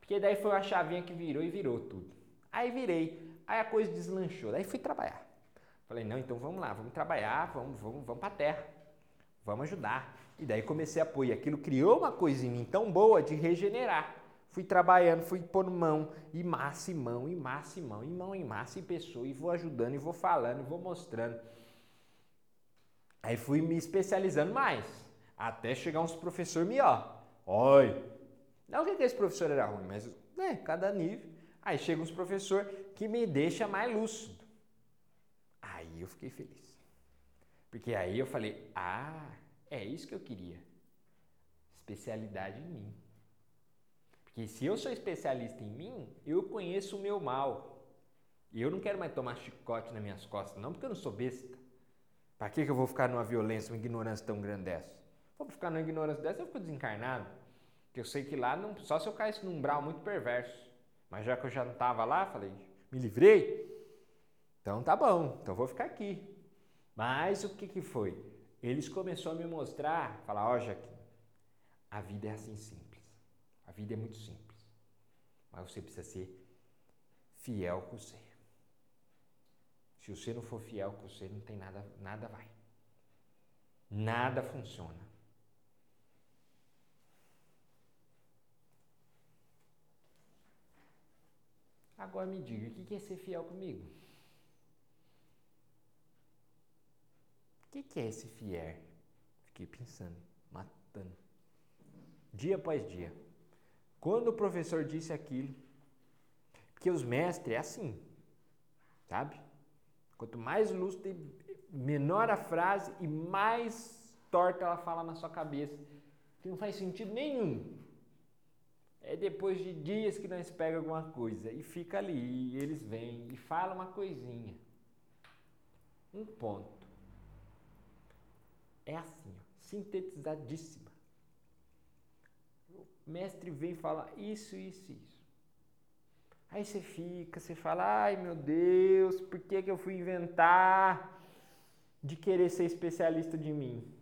Porque daí foi uma chavinha que virou e virou tudo. Aí virei, aí a coisa deslanchou, daí fui trabalhar. Falei, não, então vamos lá, vamos trabalhar, vamos, vamos, vamos para a terra, vamos ajudar. E daí comecei a apoiar. Aquilo criou uma coisa em mim tão boa de regenerar. Fui trabalhando, fui pondo mão, e massa, e mão, e massa, e mão, e mão, e massa, e pessoa, e vou ajudando, e vou falando, e vou mostrando. Aí fui me especializando mais, até chegar uns professores me, ó, oi. Não que esse professor era ruim, mas, né, cada nível. Aí chega uns professores que me deixa mais lúcido. Aí eu fiquei feliz. Porque aí eu falei, ah, é isso que eu queria. Especialidade em mim. Que se eu sou especialista em mim, eu conheço o meu mal. E eu não quero mais tomar chicote nas minhas costas, não, porque eu não sou besta. Para que, que eu vou ficar numa violência, uma ignorância tão grande dessa? Vou ficar na ignorância dessa, eu fico desencarnado. Porque eu sei que lá, não, só se eu caísse num umbral muito perverso. Mas já que eu já não estava lá, falei, me livrei. Então tá bom, então vou ficar aqui. Mas o que, que foi? Eles começaram a me mostrar, falar, ó, oh, Jaquim, a vida é assim simples. A vida é muito simples. Mas você precisa ser fiel com você. Se você não for fiel com você, não tem nada, nada vai. Nada funciona. Agora me diga, o que é ser fiel comigo? O que é esse fiel? Fiquei pensando, matando. Dia após dia. Quando o professor disse aquilo, porque os mestres é assim, sabe? Quanto mais luz tem, menor a frase e mais torta ela fala na sua cabeça, que não faz sentido nenhum. É depois de dias que nós pega alguma coisa e fica ali, e eles vêm e falam uma coisinha. Um ponto. É assim, ó, sintetizadíssima. O mestre vem falar isso, isso, isso. Aí você fica, você fala, ai meu Deus, por que, que eu fui inventar de querer ser especialista de mim?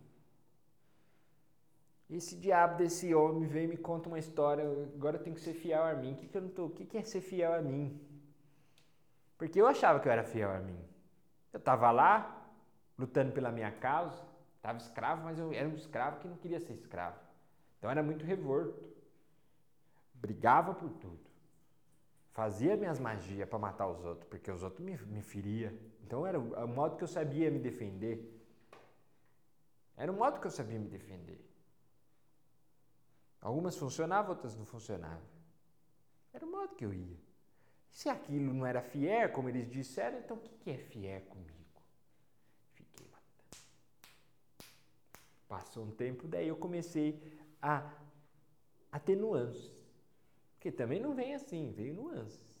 Esse diabo desse homem vem e me conta uma história, agora eu tenho que ser fiel a mim. O que, que eu não tô? O que, que é ser fiel a mim? Porque eu achava que eu era fiel a mim. Eu estava lá, lutando pela minha causa, estava escravo, mas eu era um escravo que não queria ser escravo. Então era muito revolto. Brigava por tudo. Fazia minhas magias para matar os outros, porque os outros me, me feriam. Então era o modo que eu sabia me defender. Era o modo que eu sabia me defender. Algumas funcionavam, outras não funcionavam. Era o modo que eu ia. Se aquilo não era fiel, como eles disseram, então o que é fiel comigo? Fiquei matando. Passou um tempo, daí eu comecei a, a ter nuances. Porque também não vem assim, veio nuances.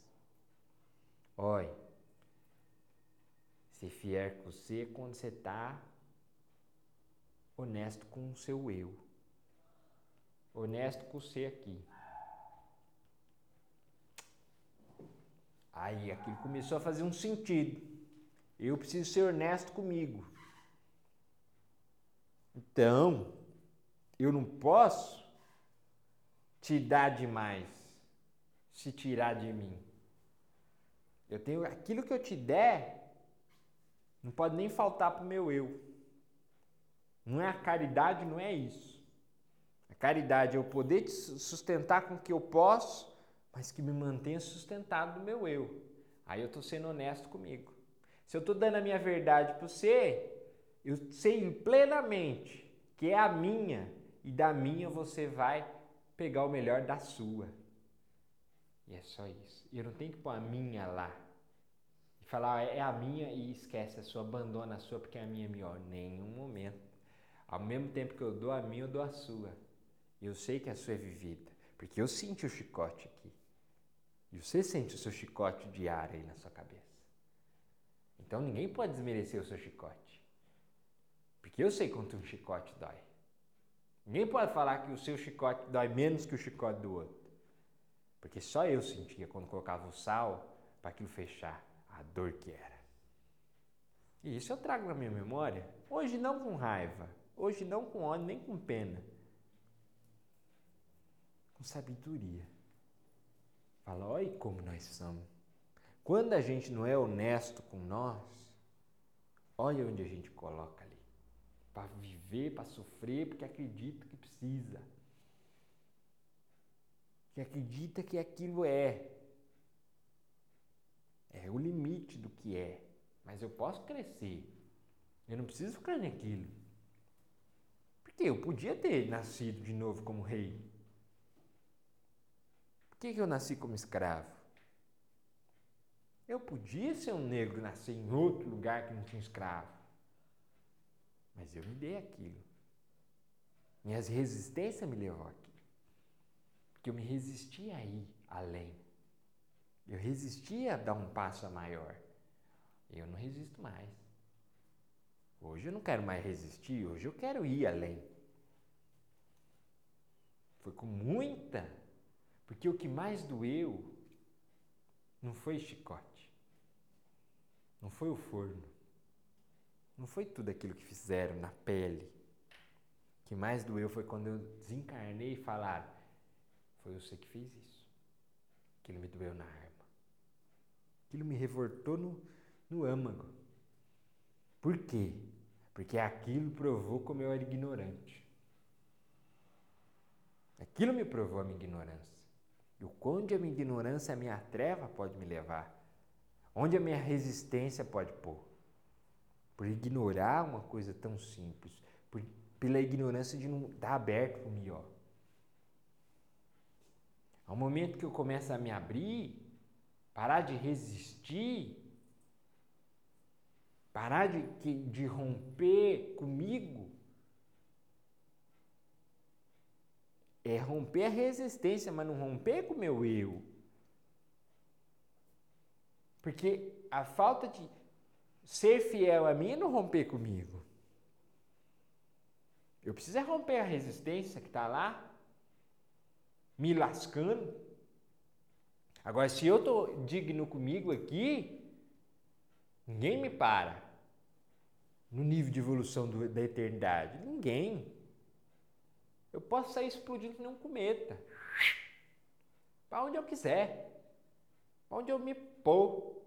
Olha, ser fiel com você é quando você está honesto com o seu eu honesto com você aqui. Aí aquilo começou a fazer um sentido. Eu preciso ser honesto comigo. Então, eu não posso te dar demais se tirar de mim. Eu tenho aquilo que eu te der, não pode nem faltar para o meu eu. Não é a caridade, não é isso. A caridade é eu poder te sustentar com o que eu posso, mas que me mantenha sustentado do meu eu. Aí eu estou sendo honesto comigo. Se eu estou dando a minha verdade para você, eu sei plenamente que é a minha e da minha você vai pegar o melhor da sua. E é só isso. Eu não tenho que pôr a minha lá. E falar, é a minha e esquece a sua, abandona a sua porque a minha é melhor. Nenhum momento. Ao mesmo tempo que eu dou a minha, eu dou a sua. Eu sei que a sua é vivida, porque eu sinto o chicote aqui. E você sente o seu chicote diário aí na sua cabeça. Então ninguém pode desmerecer o seu chicote. Porque eu sei quanto um chicote dói. Ninguém pode falar que o seu chicote dói menos que o chicote do outro. Porque só eu sentia quando colocava o sal para aquilo fechar a dor que era. E isso eu trago na minha memória. Hoje não com raiva, hoje não com ódio, nem com pena com sabedoria. Fala, olha como nós somos. Quando a gente não é honesto com nós, olha onde a gente coloca. Para viver, para sofrer, porque acredita que precisa. Que acredita que aquilo é. É o limite do que é. Mas eu posso crescer. Eu não preciso ficar naquilo. Porque eu podia ter nascido de novo como rei. Por que, eu nasci como escravo? Eu podia ser um negro, nascer em outro lugar que não tinha escravo. Mas eu me dei aquilo. Minhas resistências me levou aqui. Porque eu me resistia a ir além. Eu resistia a dar um passo a maior. Eu não resisto mais. Hoje eu não quero mais resistir, hoje eu quero ir além. Foi com muita. Porque o que mais doeu não foi chicote. Não foi o forno. Não foi tudo aquilo que fizeram na pele. Que mais doeu foi quando eu desencarnei e falaram: Foi você que fez isso. Aquilo me doeu na arma. Aquilo me revoltou no, no âmago. Por quê? Porque aquilo provou como eu era ignorante. Aquilo me provou a minha ignorância. E o onde a minha ignorância, a minha treva pode me levar. Onde a minha resistência pode pôr. Por ignorar uma coisa tão simples. Por, pela ignorância de não estar aberto para o melhor. Ao momento que eu começo a me abrir, parar de resistir, parar de, de romper comigo, é romper a resistência, mas não romper com o meu eu. Porque a falta de ser fiel a mim é não romper comigo. Eu preciso é romper a resistência que está lá, me lascando. Agora, se eu estou digno comigo aqui, ninguém me para no nível de evolução do, da eternidade. Ninguém. Eu posso sair explodindo que um cometa. Para onde eu quiser. Para onde eu me pôr.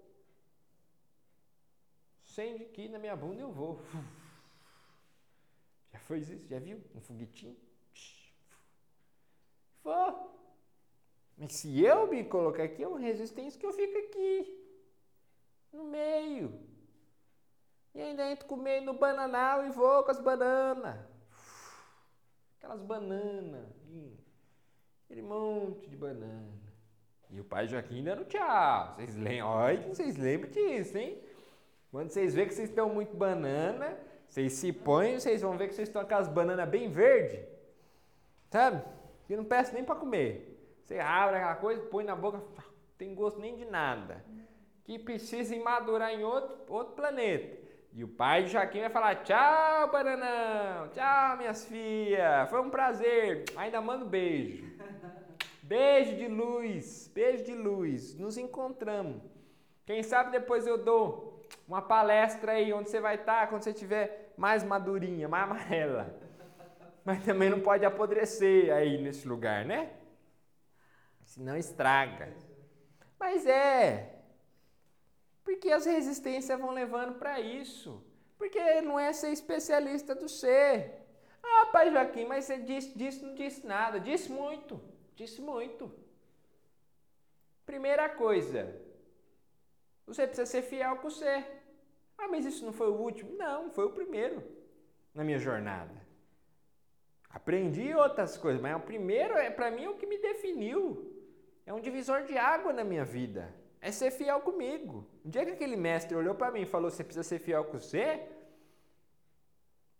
De que na minha bunda eu vou. Já foi isso? Já viu? Um foguetinho? Vou. Mas se eu me colocar aqui, é uma resistência que eu fico aqui. No meio. E ainda entro com o meio no bananal e vou com as bananas. Aquelas bananas. Aquele monte de banana. E o pai Joaquim dando tchau. Vocês lembram? Olha, vocês lembram disso, hein? Quando vocês veem que vocês estão muito banana, vocês se põem, vocês vão ver que vocês estão com aquelas bananas bem verde, sabe? Que não peço nem para comer. Você abre aquela coisa, põe na boca, não tem gosto nem de nada. Que precisa madurar em outro, outro planeta. E o pai de Joaquim vai falar: Tchau, bananão! Tchau, minhas filhas! Foi um prazer! Ainda mando beijo. Beijo de luz, beijo de luz. Nos encontramos. Quem sabe depois eu dou uma palestra aí onde você vai estar quando você tiver mais madurinha, mais amarela. Mas também não pode apodrecer aí nesse lugar, né? Senão estraga. Mas é. Porque as resistências vão levando para isso. Porque não é ser especialista do ser. Ah, pai Joaquim, mas você disse, disse, não disse nada. Disse muito. Disse muito. Primeira coisa, você precisa ser fiel com ser. Ah, mas isso não foi o último? Não, foi o primeiro na minha jornada. Aprendi outras coisas, mas o primeiro é para mim é o que me definiu. É um divisor de água na minha vida. É ser fiel comigo. Um dia que aquele mestre olhou para mim e falou: "Você precisa ser fiel com você",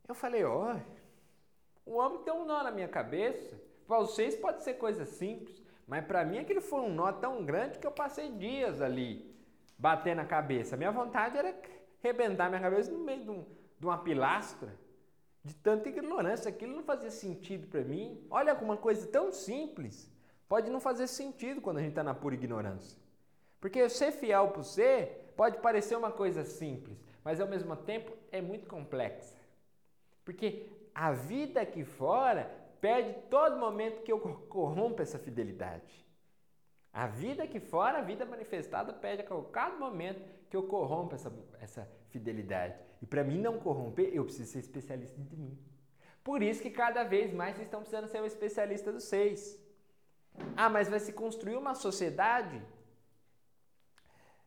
eu falei: "Ó, oh, o homem tem um nó na minha cabeça. Para vocês pode ser coisa simples, mas para mim aquilo foi um nó tão grande que eu passei dias ali batendo a cabeça. Minha vontade era rebentar minha cabeça no meio de, um, de uma pilastra, de tanta ignorância. Aquilo não fazia sentido para mim. Olha, uma coisa tão simples pode não fazer sentido quando a gente está na pura ignorância. Porque ser fiel para você pode parecer uma coisa simples, mas ao mesmo tempo é muito complexa. Porque a vida aqui fora pede todo momento que eu corrompa essa fidelidade. A vida aqui fora, a vida manifestada, pede a cada momento que eu corrompa essa, essa fidelidade. E para mim não corromper, eu preciso ser especialista de mim. Por isso que cada vez mais vocês estão precisando ser um especialista dos seis. Ah, mas vai se construir uma sociedade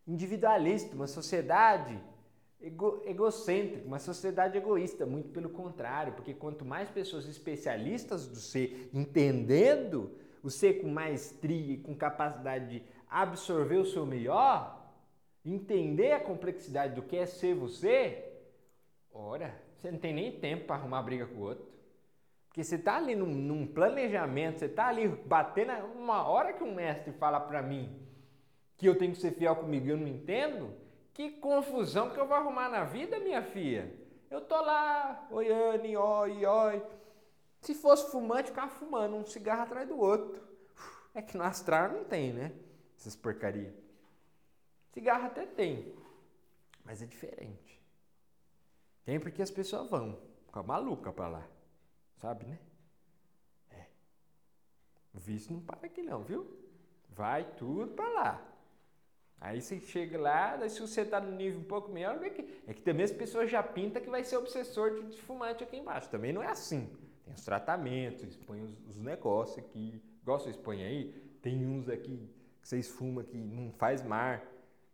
individualista, uma sociedade ego, egocêntrica, uma sociedade egoísta. Muito pelo contrário, porque quanto mais pessoas especialistas do ser entendendo o ser com maestria e com capacidade de absorver o seu melhor, entender a complexidade do que é ser você, ora, você não tem nem tempo para arrumar briga com o outro. Porque você está ali num, num, planejamento, você está ali batendo. Uma hora que um mestre fala para mim que eu tenho que ser fiel comigo e eu não entendo, que confusão que eu vou arrumar na vida, minha filha. Eu tô lá, oiane, oi, oi. Se fosse fumante, ficava fumando um cigarro atrás do outro. É que no astral não tem, né? Essas porcarias. Cigarro até tem, mas é diferente. Tem porque as pessoas vão, ficar maluca pra lá. Sabe, né? É. O vício não para aqui não, viu? Vai tudo pra lá. Aí você chega lá, daí se você tá no nível um pouco melhor, é que, é que também as pessoas já pintam que vai ser obsessor de fumante aqui embaixo. Também não é assim. Os tratamentos, expõe os, os negócios aqui. Igual vocês põem aí, tem uns aqui que vocês fumam que não faz mar,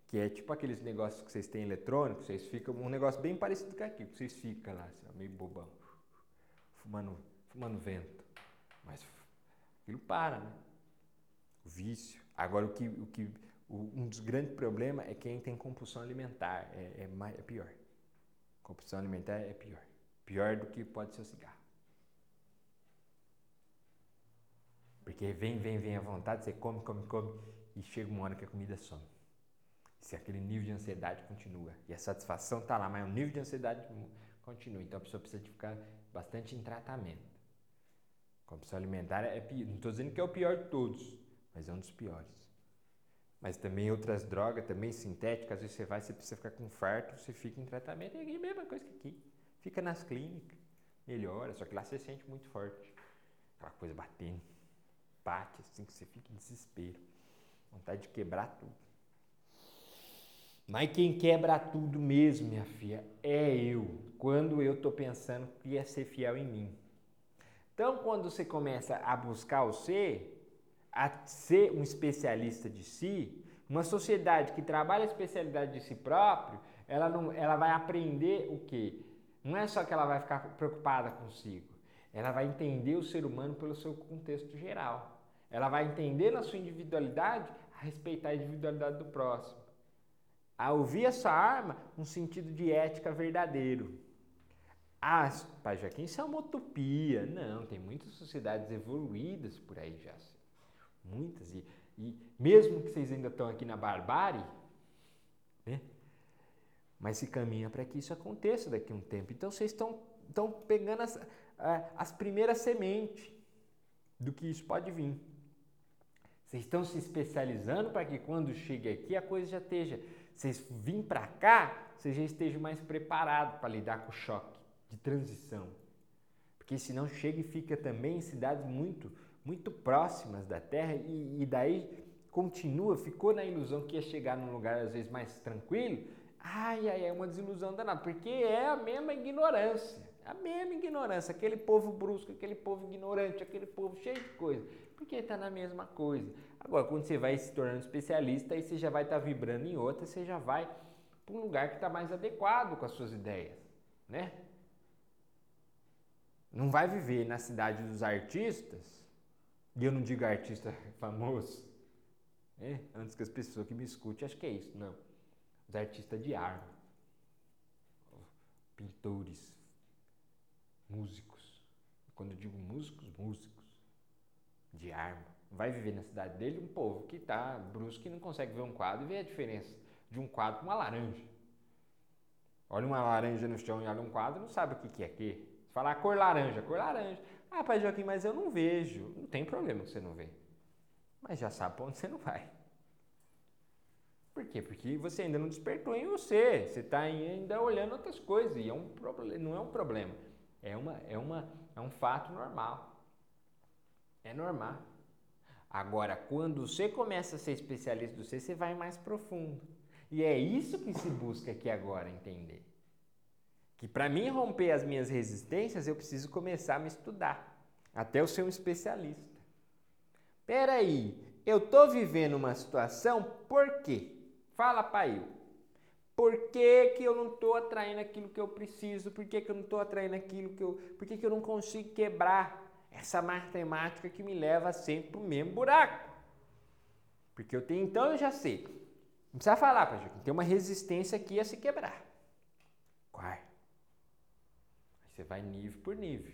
que é tipo aqueles negócios que vocês têm eletrônicos, vocês ficam um negócio bem parecido com aquilo, que vocês ficam lá, assim, meio bobão, fumando, fumando vento. Mas aquilo para, né? O vício. Agora o que, o que um dos grandes problemas é quem tem compulsão alimentar. É, é, mais, é pior. Compulsão alimentar é pior. Pior do que pode ser o cigarro. Porque vem, vem, vem à vontade, você come, come, come e chega uma hora que a comida some. Se aquele nível de ansiedade continua. E a satisfação está lá, mas o nível de ansiedade continua. Então a pessoa precisa de ficar bastante em tratamento. Compulsão alimentar é pior. Não estou dizendo que é o pior de todos, mas é um dos piores. Mas também outras drogas, também sintéticas, às vezes você vai, você precisa ficar com farto, você fica em tratamento, é a mesma coisa que aqui. Fica nas clínicas, melhora, só que lá você sente muito forte. Aquela coisa batendo, assim, que você fica em desespero. Vontade de quebrar tudo. Mas quem quebra tudo mesmo, minha filha, é eu. Quando eu estou pensando que ia ser fiel em mim. Então, quando você começa a buscar o ser, a ser um especialista de si, uma sociedade que trabalha a especialidade de si próprio, ela, não, ela vai aprender o quê? Não é só que ela vai ficar preocupada consigo, ela vai entender o ser humano pelo seu contexto geral. Ela vai entender na sua individualidade a respeitar a individualidade do próximo. A ouvir a sua arma um sentido de ética verdadeiro. Ah, Pai Joaquim, isso é uma utopia. Não, tem muitas sociedades evoluídas por aí já muitas, e, e mesmo que vocês ainda estão aqui na barbárie, né? mas se caminha para que isso aconteça daqui a um tempo. Então vocês estão, estão pegando as, as primeiras sementes do que isso pode vir. Vocês estão se especializando para que quando chegue aqui a coisa já esteja. Vocês vêm para cá, vocês já estejam mais preparados para lidar com o choque de transição. Porque senão chega e fica também em cidades muito muito próximas da Terra e, e daí continua, ficou na ilusão que ia chegar num lugar às vezes mais tranquilo. Ai, ai, é uma desilusão danada, porque é a mesma ignorância, a mesma ignorância, aquele povo brusco, aquele povo ignorante, aquele povo cheio de coisa, porque está na mesma coisa. Agora, quando você vai se tornando especialista, aí você já vai estar tá vibrando em outra, você já vai para um lugar que está mais adequado com as suas ideias, né? Não vai viver na cidade dos artistas e eu não digo artista famoso, né? antes que as pessoas que me escutem, acho que é isso, não. Os artistas de arte, pintores, músicos. Quando eu digo músicos, músicos de arma. Vai viver na cidade dele um povo que está brusco e não consegue ver um quadro e ver a diferença de um quadro com uma laranja. Olha uma laranja no chão e olha um quadro, não sabe o que, que é que. Se falar cor laranja, cor laranja. Ah, pai Joaquim, mas eu não vejo. Não tem problema que você não vê. Mas já sabe para onde você não vai. Por quê? Porque você ainda não despertou em você. Você está ainda olhando outras coisas. E é um não é um problema. É, uma, é, uma, é um fato normal. É normal. Agora, quando você começa a ser especialista do ser, você vai mais profundo. E é isso que se busca aqui agora entender. Que para mim romper as minhas resistências, eu preciso começar a me estudar, até eu ser um especialista. Peraí, eu estou vivendo uma situação, por quê? Fala, pai. Por que, que eu não estou atraindo aquilo que eu preciso? Por que, que eu não estou atraindo aquilo que eu. Por que, que eu não consigo quebrar essa matemática que me leva sempre para o mesmo buraco? Porque eu tenho, então eu já sei. Não precisa falar, Pai Tem uma resistência aqui a se quebrar. Quarto. Você vai nível por nível,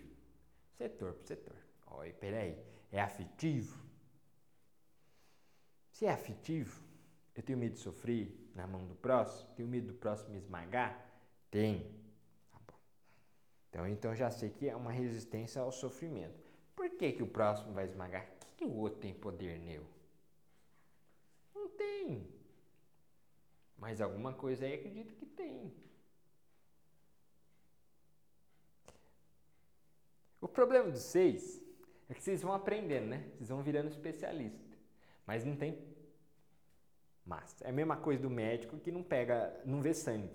setor por setor. Olha, peraí, é afetivo? Se é afetivo, eu tenho medo de sofrer na mão do próximo? Tenho medo do próximo me esmagar? Tem. Tá bom. Então, então já sei que é uma resistência ao sofrimento. Por que, que o próximo vai esmagar? O que, que o outro tem poder nele? Não tem. Mas alguma coisa aí acredito que tem. O problema dos seis é que vocês vão aprendendo, né? Vocês vão virando especialista. Mas não tem massa. É a mesma coisa do médico que não pega, não vê sangue.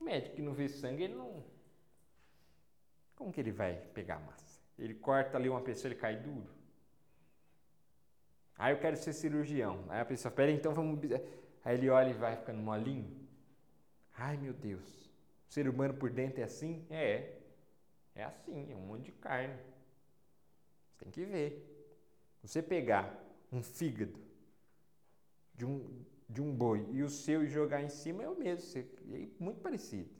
O médico que não vê sangue, ele não. Como que ele vai pegar massa? Ele corta ali uma pessoa, ele cai duro. Aí eu quero ser cirurgião. Aí a pessoa, pera, então vamos. Aí ele olha e vai ficando molinho. Ai meu Deus. O ser humano por dentro é assim? É. É assim, é um monte de carne. Você tem que ver. Você pegar um fígado de um, de um boi e o seu e jogar em cima é o mesmo, é muito parecido.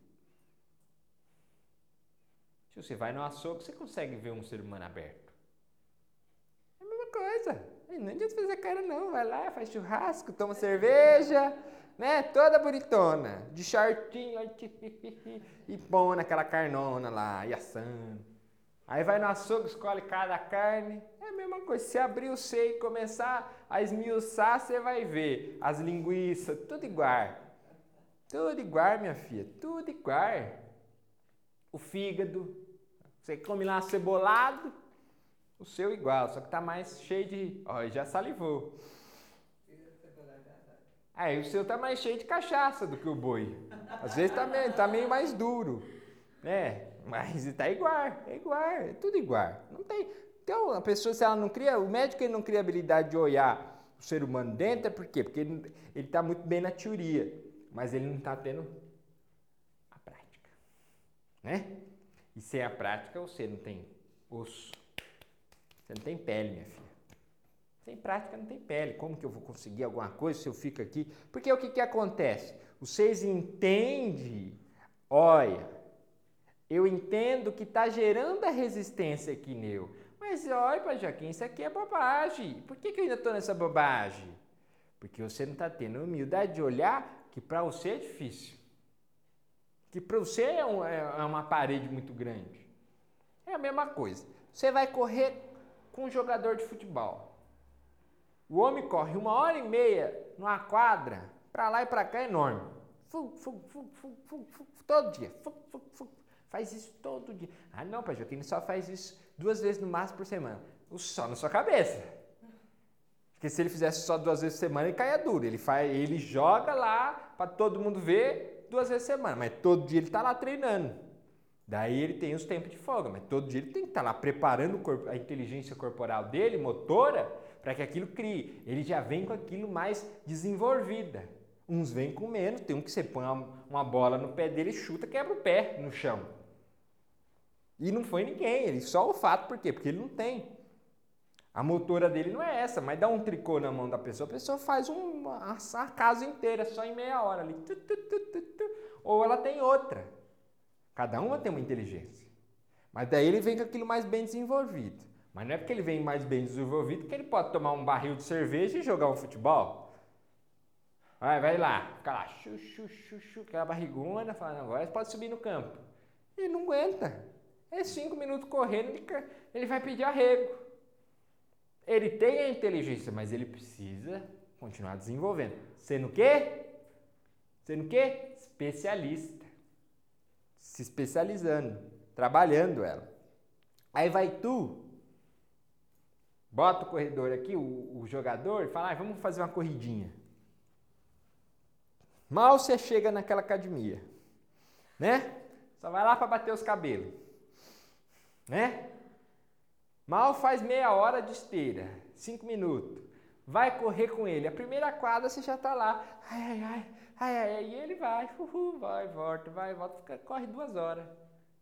Se você vai no açougue, você consegue ver um ser humano aberto. É a mesma coisa. Não adianta fazer cara não, vai lá, faz churrasco, toma cerveja, né? Toda bonitona, de shortinho, e põe naquela carnona lá, e assando. Aí vai no açougue, escolhe cada carne, é a mesma coisa. Se abrir o seio e começar a esmiuçar, você vai ver as linguiças, tudo igual. Tudo igual, minha filha, tudo igual. O fígado, você come lá cebolado, o seu igual, só que tá mais cheio de. Ó, já salivou. Aí o seu tá mais cheio de cachaça do que o boi. Às vezes tá meio, tá meio mais duro. né? Mas tá igual, é igual, é tudo igual. Não tem. Então, a pessoa, se ela não cria, o médico ele não cria habilidade de olhar o ser humano dentro, é por quê? Porque ele está muito bem na teoria, mas ele não está tendo a prática. Né? E sem a prática, você não tem osso. Você não tem pele, minha filha. Sem prática não tem pele. Como que eu vou conseguir alguma coisa se eu fico aqui? Porque o que, que acontece? Vocês entendem, olha, eu entendo que está gerando a resistência aqui nele. Mas olha, Pai Joaquim, isso aqui é bobagem. Por que, que eu ainda estou nessa bobagem? Porque você não está tendo humildade de olhar que para você é difícil. Que para você é, um, é, é uma parede muito grande. É a mesma coisa. Você vai correr com um jogador de futebol. O homem corre uma hora e meia numa quadra, para lá e para cá, é enorme. Fug, fug, fug, todo dia. Faz isso todo dia. Ah, não, Pai Joaquim, só faz isso duas vezes no máximo por semana. Só na sua cabeça. Porque se ele fizesse só duas vezes por semana, ele caia duro. Ele, faz, ele joga lá para todo mundo ver duas vezes por semana. Mas todo dia ele está lá treinando. Daí ele tem os tempos de folga. Mas todo dia ele tem que estar tá lá preparando a inteligência corporal dele, motora, para que aquilo crie. Ele já vem com aquilo mais desenvolvida. Uns vêm com menos, tem um que você põe uma, bola no pé dele, chuta, quebra o pé no chão. E não foi ninguém, ele só o fato, por quê? Porque ele não tem. A motora dele não é essa, mas dá um tricô na mão da pessoa, a pessoa faz uma, uma casa inteira só em meia hora ali. Tu, tu, tu, Ou ela tem outra. Cada uma tem uma inteligência. Mas daí ele vem com aquilo mais bem desenvolvido. Mas não é porque ele vem mais bem desenvolvido que ele pode tomar um barril de cerveja e jogar um futebol. Vai, vai lá, fica lá, chu, chu, chu, chu, aquela barrigona, fala, agora pode subir no campo. Ele não aguenta. É cinco minutos correndo, ele vai pedir arrego. Ele tem a inteligência, mas ele precisa continuar desenvolvendo. Sendo o quê? Sendo o quê? Especialista. Se especializando, trabalhando ela. Aí vai tu, bota o corredor aqui, o, o jogador, e fala, ah, vamos fazer uma corridinha. Mal você chega naquela academia, né? Só vai lá para bater os cabelos né? Mal faz meia hora de esteira, cinco minutos. Vai correr com ele. A primeira quadra você já está lá. Ai, ai, ai, ai, ai, e ele vai, uhul, vai, volta, vai, volta, corre duas horas.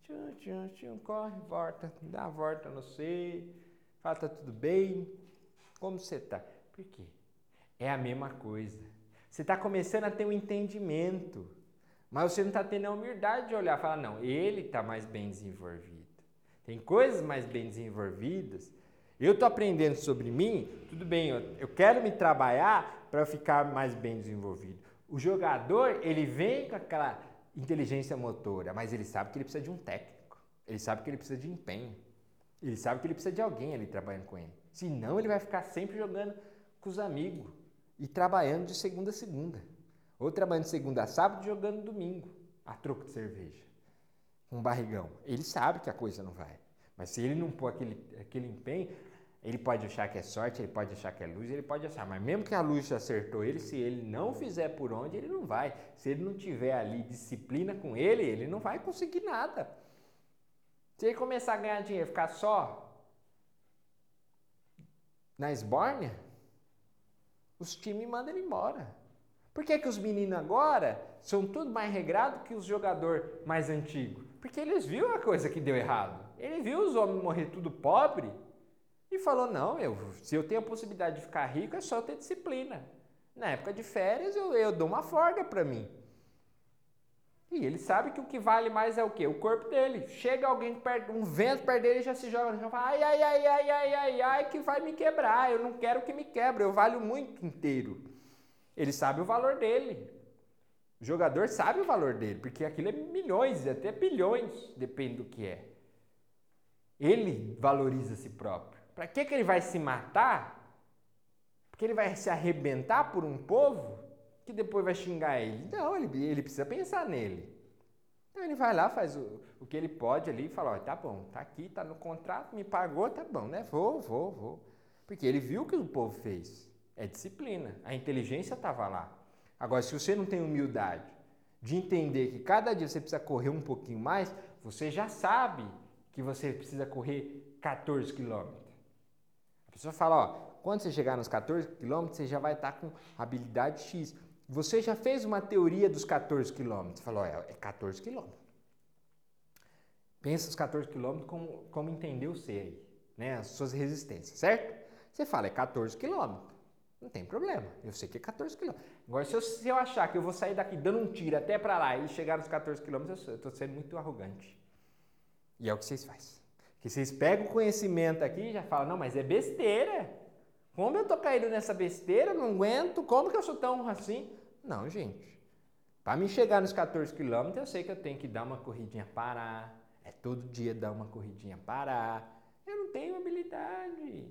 Tchum, tchum, tchum, corre, volta, dá a volta não sei. Fala, tá tudo bem? Como você tá? Por quê? É a mesma coisa. Você está começando a ter um entendimento, mas você não está tendo a humildade de olhar e falar, não, ele está mais bem desenvolvido. Tem coisas mais bem desenvolvidas. Eu estou aprendendo sobre mim, tudo bem, eu, eu quero me trabalhar para ficar mais bem desenvolvido. O jogador, ele vem com aquela inteligência motora, mas ele sabe que ele precisa de um técnico. Ele sabe que ele precisa de empenho. Ele sabe que ele precisa de alguém ali trabalhando com ele. Senão ele vai ficar sempre jogando com os amigos e trabalhando de segunda a segunda. Ou trabalhando de segunda a sábado e jogando domingo, a troco de cerveja. Um barrigão. Ele sabe que a coisa não vai. Mas se ele não pôr aquele, aquele empenho, ele pode achar que é sorte, ele pode achar que é luz, ele pode achar. Mas mesmo que a luz acertou ele, se ele não fizer por onde, ele não vai. Se ele não tiver ali disciplina com ele, ele não vai conseguir nada. Se ele começar a ganhar dinheiro, ficar só na esbórnia, os times mandam ele embora. Por que, que os meninos agora são tudo mais regrado que os jogadores mais antigos? Porque eles viram a coisa que deu errado. Ele viu os homens morrer tudo pobre e falou: não, eu, se eu tenho a possibilidade de ficar rico, é só ter disciplina. Na época de férias, eu, eu dou uma folga para mim. E ele sabe que o que vale mais é o quê? O corpo dele. Chega alguém perto, um vento perto dele já se joga chão, fala, ai, ai, ai, ai, ai, ai, ai, que vai me quebrar. Eu não quero que me quebre, eu valho muito inteiro. Ele sabe o valor dele. O jogador sabe o valor dele, porque aquilo é milhões, até bilhões, depende do que é. Ele valoriza a si próprio. Para que, que ele vai se matar? Porque ele vai se arrebentar por um povo que depois vai xingar ele. Não, ele, ele precisa pensar nele. Então ele vai lá, faz o, o que ele pode ali e fala: ó, tá bom, tá aqui, tá no contrato, me pagou, tá bom, né? Vou, vou, vou. Porque ele viu o que o povo fez. É disciplina. A inteligência estava lá. Agora, se você não tem humildade de entender que cada dia você precisa correr um pouquinho mais, você já sabe que você precisa correr 14 quilômetros. A pessoa fala, ó, quando você chegar nos 14 quilômetros, você já vai estar com habilidade X. Você já fez uma teoria dos 14 quilômetros. Falou, é, é 14 quilômetros. Pensa os 14 quilômetros como, como entendeu você aí, né? As suas resistências, certo? Você fala, é 14 quilômetros. Não tem problema. Eu sei que é 14 quilômetros. Agora, se eu, se eu achar que eu vou sair daqui dando um tiro até para lá e chegar nos 14 quilômetros, eu estou sendo muito arrogante. E é o que vocês fazem. Que vocês pegam o conhecimento aqui e já falam, não, mas é besteira. Como eu estou caído nessa besteira, não aguento, como que eu sou tão assim? Não, gente. Para me chegar nos 14 quilômetros, eu sei que eu tenho que dar uma corridinha parar. É todo dia dar uma corridinha parar. Eu não tenho habilidade.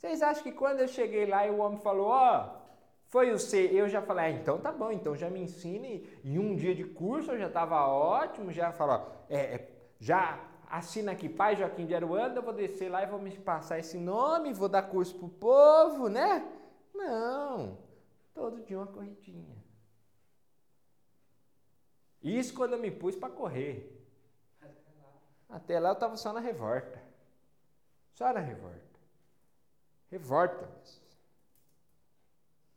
Vocês acham que quando eu cheguei lá e o homem falou, ó, oh, foi o C, eu já falei, ah, então tá bom, então já me ensine. Em um dia de curso eu já estava ótimo, já falou, é, é, já assina aqui, pai Joaquim de Aruanda, eu vou descer lá e vou me passar esse nome, vou dar curso pro povo, né? Não, todo dia uma corridinha. Isso quando eu me pus para correr. Até lá eu estava só na revolta. Só na revolta. Revolta mesmo.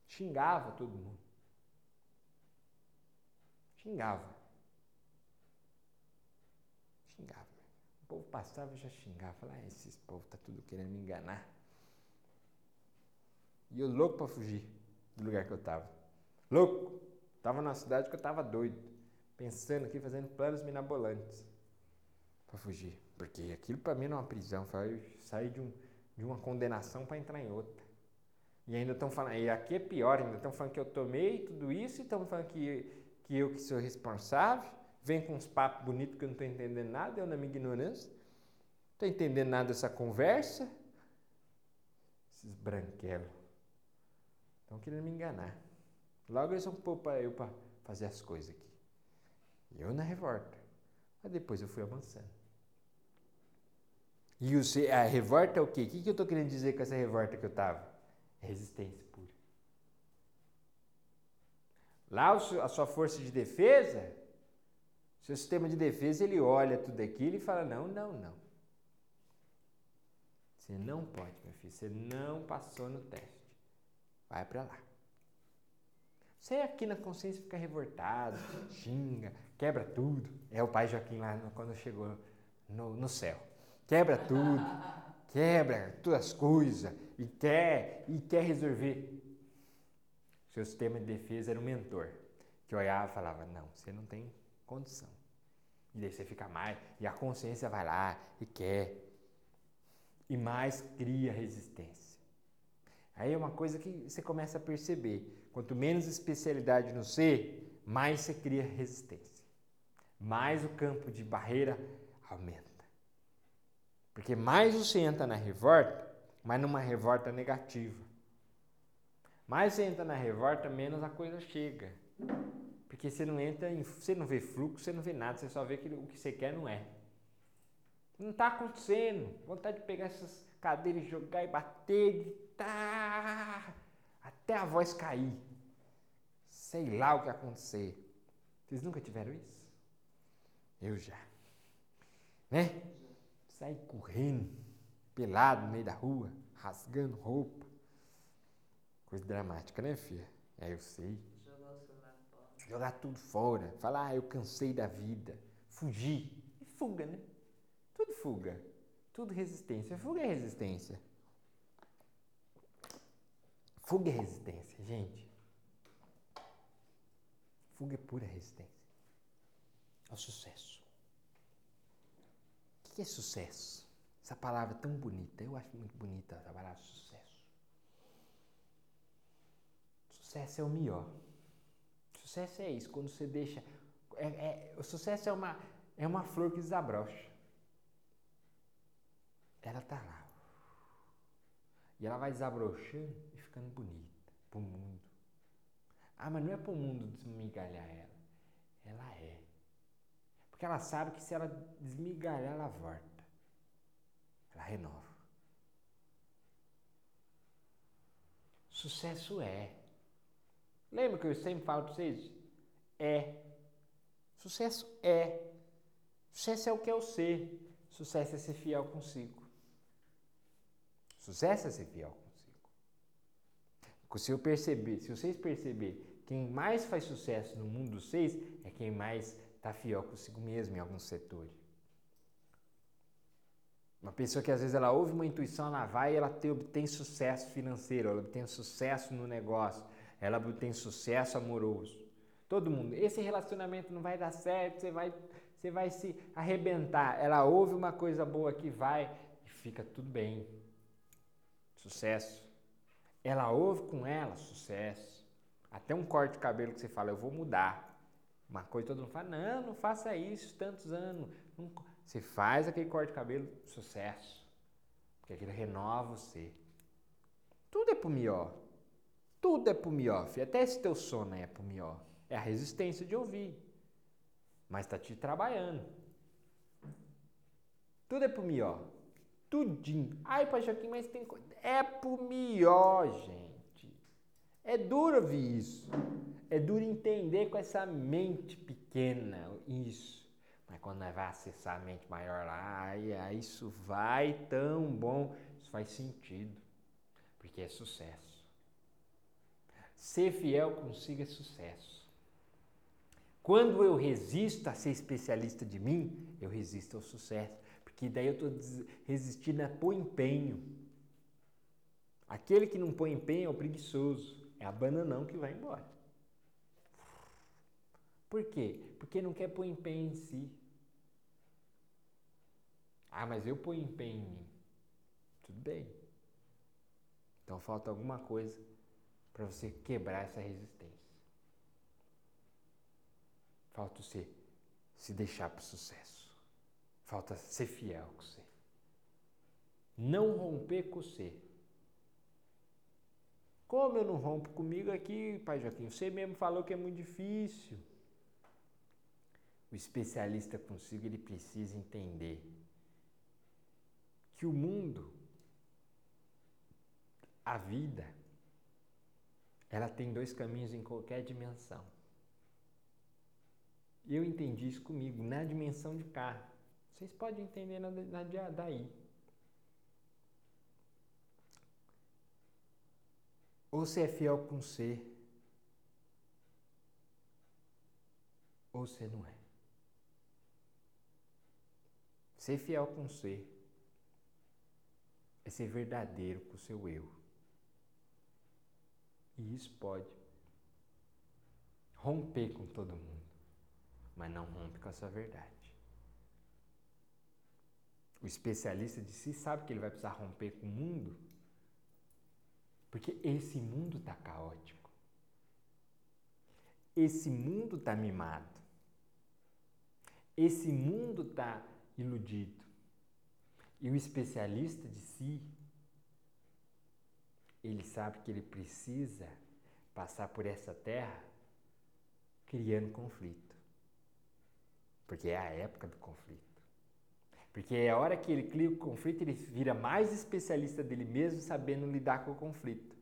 Xingava todo mundo. Xingava. povo passava e já xingava, falava, ah, esses povos tá tudo querendo me enganar. E eu louco para fugir do lugar que eu estava. Louco! Estava na cidade que eu estava doido, pensando aqui, fazendo planos minabolantes para fugir. Porque aquilo para mim não é uma prisão, foi sair de, um, de uma condenação para entrar em outra. E ainda estão falando, e aqui é pior, ainda estão falando que eu tomei tudo isso e estão falando que, que eu que sou responsável vem com uns papos bonitos que eu não estou entendendo nada, eu na minha ignorância. Não estou entendendo nada dessa conversa. Esses branquelos. Estão querendo me enganar. Logo eles vão pôr para eu para fazer as coisas aqui. E eu na revolta. Mas depois eu fui avançando. E o, a revolta é o quê? O que eu estou querendo dizer com essa revolta que eu estava? Resistência pura. Lá a sua força de defesa seu sistema de defesa, ele olha tudo aquilo e fala: não, não, não. Você não pode, meu filho. Você não passou no teste. Vai para lá. Você aqui na consciência fica revoltado, xinga, quebra tudo. É o pai Joaquim lá quando chegou no, no céu. Quebra tudo, quebra todas as coisas e quer, e quer resolver. Seu sistema de defesa era um mentor que olhava e falava: Não, você não tem condição. E daí você fica mais, e a consciência vai lá e quer. E mais cria resistência. Aí é uma coisa que você começa a perceber. Quanto menos especialidade no ser, mais você cria resistência. Mais o campo de barreira aumenta. Porque mais você entra na revolta, mas numa revolta negativa. Mais você entra na revolta, menos a coisa chega. Porque você não entra em, você não vê fluxo, você não vê nada, você só vê que o que você quer não é. Não está acontecendo. Vontade de pegar essas cadeiras, jogar e bater, gritar, até a voz cair. Sei lá o que acontecer. Vocês nunca tiveram isso? Eu já. Né? Sair correndo, pelado no meio da rua, rasgando roupa. Coisa dramática, né, filha? É, eu sei. Jogar tudo fora. Falar, ah, eu cansei da vida. Fugir. E fuga, né? Tudo fuga. Tudo resistência. Fuga é resistência. Fuga é resistência, gente. Fuga é pura resistência. Ao sucesso. Que é sucesso? Essa palavra tão bonita. Eu acho muito bonita essa palavra sucesso. Sucesso é o melhor. Sucesso é isso, quando você deixa. É, é, o sucesso é uma, é uma flor que desabrocha. Ela tá lá. E ela vai desabrochando e ficando bonita pro mundo. Ah, mas não é pro mundo desmigalhar ela. Ela é. Porque ela sabe que se ela desmigalhar, ela volta. Ela renova. Sucesso é. Lembra que eu sempre falo para vocês? É. Sucesso é. Sucesso é o que é o ser. Sucesso é ser fiel consigo. Sucesso é ser fiel consigo. Se eu perceber, se vocês perceberem, quem mais faz sucesso no mundo dos seis é quem mais está fiel consigo mesmo em alguns setores. Uma pessoa que às vezes ela ouve uma intuição, ela vai e ela tem, obtém sucesso financeiro, ela obtém sucesso no negócio, ela obtém sucesso amoroso. Todo mundo, esse relacionamento não vai dar certo, você vai, você vai se arrebentar. Ela ouve uma coisa boa que vai e fica tudo bem. Sucesso. Ela ouve com ela, sucesso. Até um corte de cabelo que você fala, eu vou mudar. Uma coisa todo mundo fala, não, não faça isso tantos anos. Você faz aquele corte de cabelo, sucesso. Porque aquilo renova você. Tudo é pro melhor. Tudo é pro melhor, filho. Até esse teu sono é pro melhor. É a resistência de ouvir. Mas tá te trabalhando. Tudo é pro melhor. Tudinho. Ai, Joaquim, mas tem coisa. É pro melhor, gente. É duro ouvir isso. É duro entender com essa mente pequena isso. Mas quando nós vai acessar a mente maior lá, ai, ai, isso vai tão bom. Isso faz sentido. Porque é sucesso. Ser fiel consigo é sucesso. Quando eu resisto a ser especialista de mim, eu resisto ao sucesso. Porque daí eu estou resistindo a pôr empenho. Aquele que não põe empenho é o preguiçoso. É a bananão que vai embora. Por quê? Porque não quer pôr empenho em si. Ah, mas eu ponho empenho em mim. Tudo bem. Então falta alguma coisa para você quebrar essa resistência. Falta você se deixar para o sucesso. Falta ser fiel com você. Não romper com você. Como eu não rompo comigo aqui, Pai Joaquim? Você mesmo falou que é muito difícil. O especialista consigo, ele precisa entender que o mundo, a vida, ela tem dois caminhos em qualquer dimensão. Eu entendi isso comigo, na dimensão de cá. Vocês podem entender na, na daí. Ou você é fiel com você, ou você não é. Ser fiel com você é ser verdadeiro com o seu eu. E isso pode romper com todo mundo, mas não rompe com a sua verdade. O especialista de si sabe que ele vai precisar romper com o mundo, porque esse mundo está caótico. esse mundo está mimado. Esse mundo está iludido. E o especialista de si, ele sabe que ele precisa passar por essa terra criando conflito. Porque é a época do conflito. Porque é a hora que ele cria o conflito, ele vira mais especialista dele mesmo, sabendo lidar com o conflito.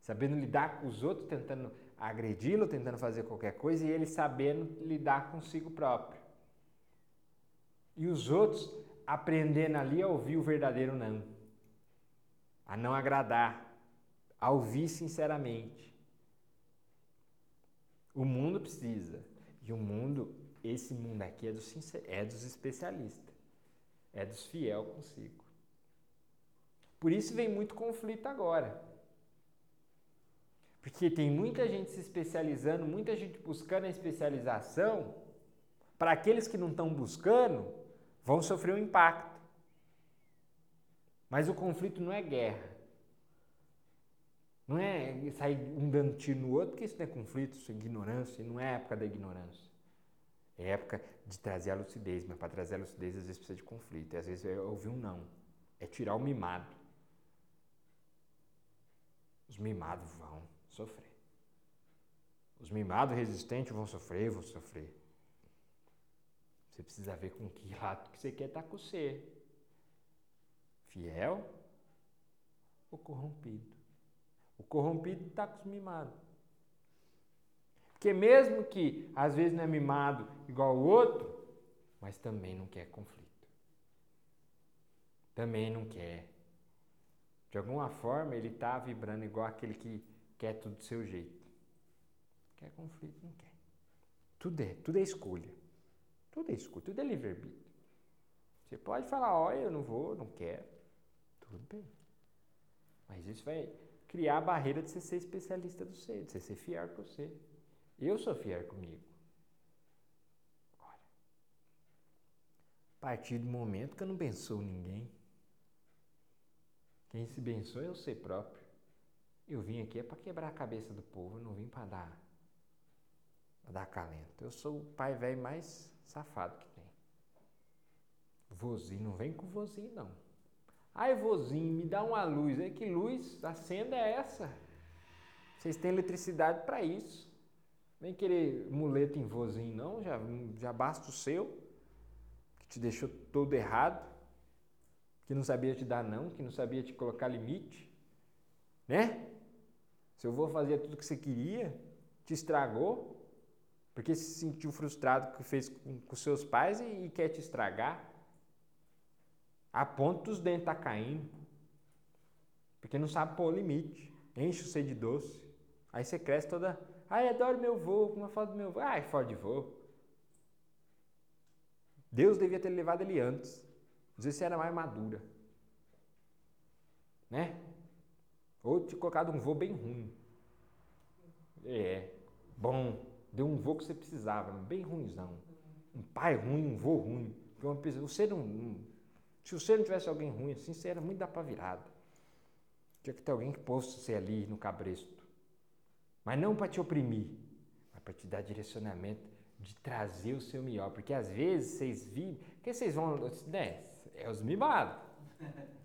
Sabendo lidar com os outros, tentando agredi-lo, tentando fazer qualquer coisa, e ele sabendo lidar consigo próprio. E os outros aprendendo ali a ouvir o verdadeiro não, a não agradar, a ouvir sinceramente. O mundo precisa, e o mundo, esse mundo aqui é dos, é dos especialistas, é dos fiel consigo. Por isso vem muito conflito agora. Porque tem muita gente se especializando, muita gente buscando a especialização. Para aqueles que não estão buscando, vão sofrer um impacto. Mas o conflito não é guerra. Não é sair um dando tiro no outro, porque isso não é conflito, isso é ignorância, não é época da ignorância. É época de trazer a lucidez, mas para trazer a lucidez às vezes precisa de conflito, e às vezes é ouvir um não. É tirar o mimado. Os mimados vão sofrer. Os mimados resistentes vão sofrer, vão sofrer. Você precisa ver com que lado que você quer estar com você. Fiel ou corrompido? O corrompido está com os mimados. Porque mesmo que às vezes não é mimado igual o outro, mas também não quer conflito. Também não quer. De alguma forma ele está vibrando igual aquele que quer tudo do seu jeito. Quer conflito, não quer. Tudo é, tudo é escolha. Tudo é escuta, tudo é livre-arbítrio. Você pode falar, olha, eu não vou, não quero. Tudo bem. Mas isso vai criar a barreira de você ser especialista do ser, de você ser fiel com você. Eu sou fiel comigo. Agora, a partir do momento que eu não bençoo ninguém, quem se bençoa é o ser próprio. Eu vim aqui é para quebrar a cabeça do povo, eu não vim para dar, pra dar calento. Eu sou o pai velho mais Safado que tem. Vozinho, não vem com vozinho não. Ai, vozinho, me dá uma luz. É que luz, acenda é essa. Vocês têm eletricidade para isso. Vem querer muleta em vozinho não, já, já basta o seu, que te deixou todo errado, que não sabia te dar não, que não sabia te colocar limite, né? Se eu vou fazer tudo que você queria, te estragou, porque se sentiu frustrado que fez com, com seus pais e, e, quer te estragar. A ponto dos dentes tá caindo. Porque não sabe pôr o limite. Enche você de doce. Aí você cresce toda. Ai, adoro meu como eu falo do meu voo. Ai, fora de. Deus devia ter levado ele antes. Vezes você era mais madura. Né? Ou te colocado um voo bem ruim. É, bom, deu um voo que você precisava, bem ruimzão. Um pai ruim, um vô ruim. Você não, se você não tivesse alguém ruim assim, você era muito da pra virada. Tinha que ter alguém que possa ser ali no cabresto. Mas não para te oprimir, mas para te dar direcionamento, de trazer o seu melhor. Porque às vezes vocês vivem. que vocês vão. Né, é os mimados.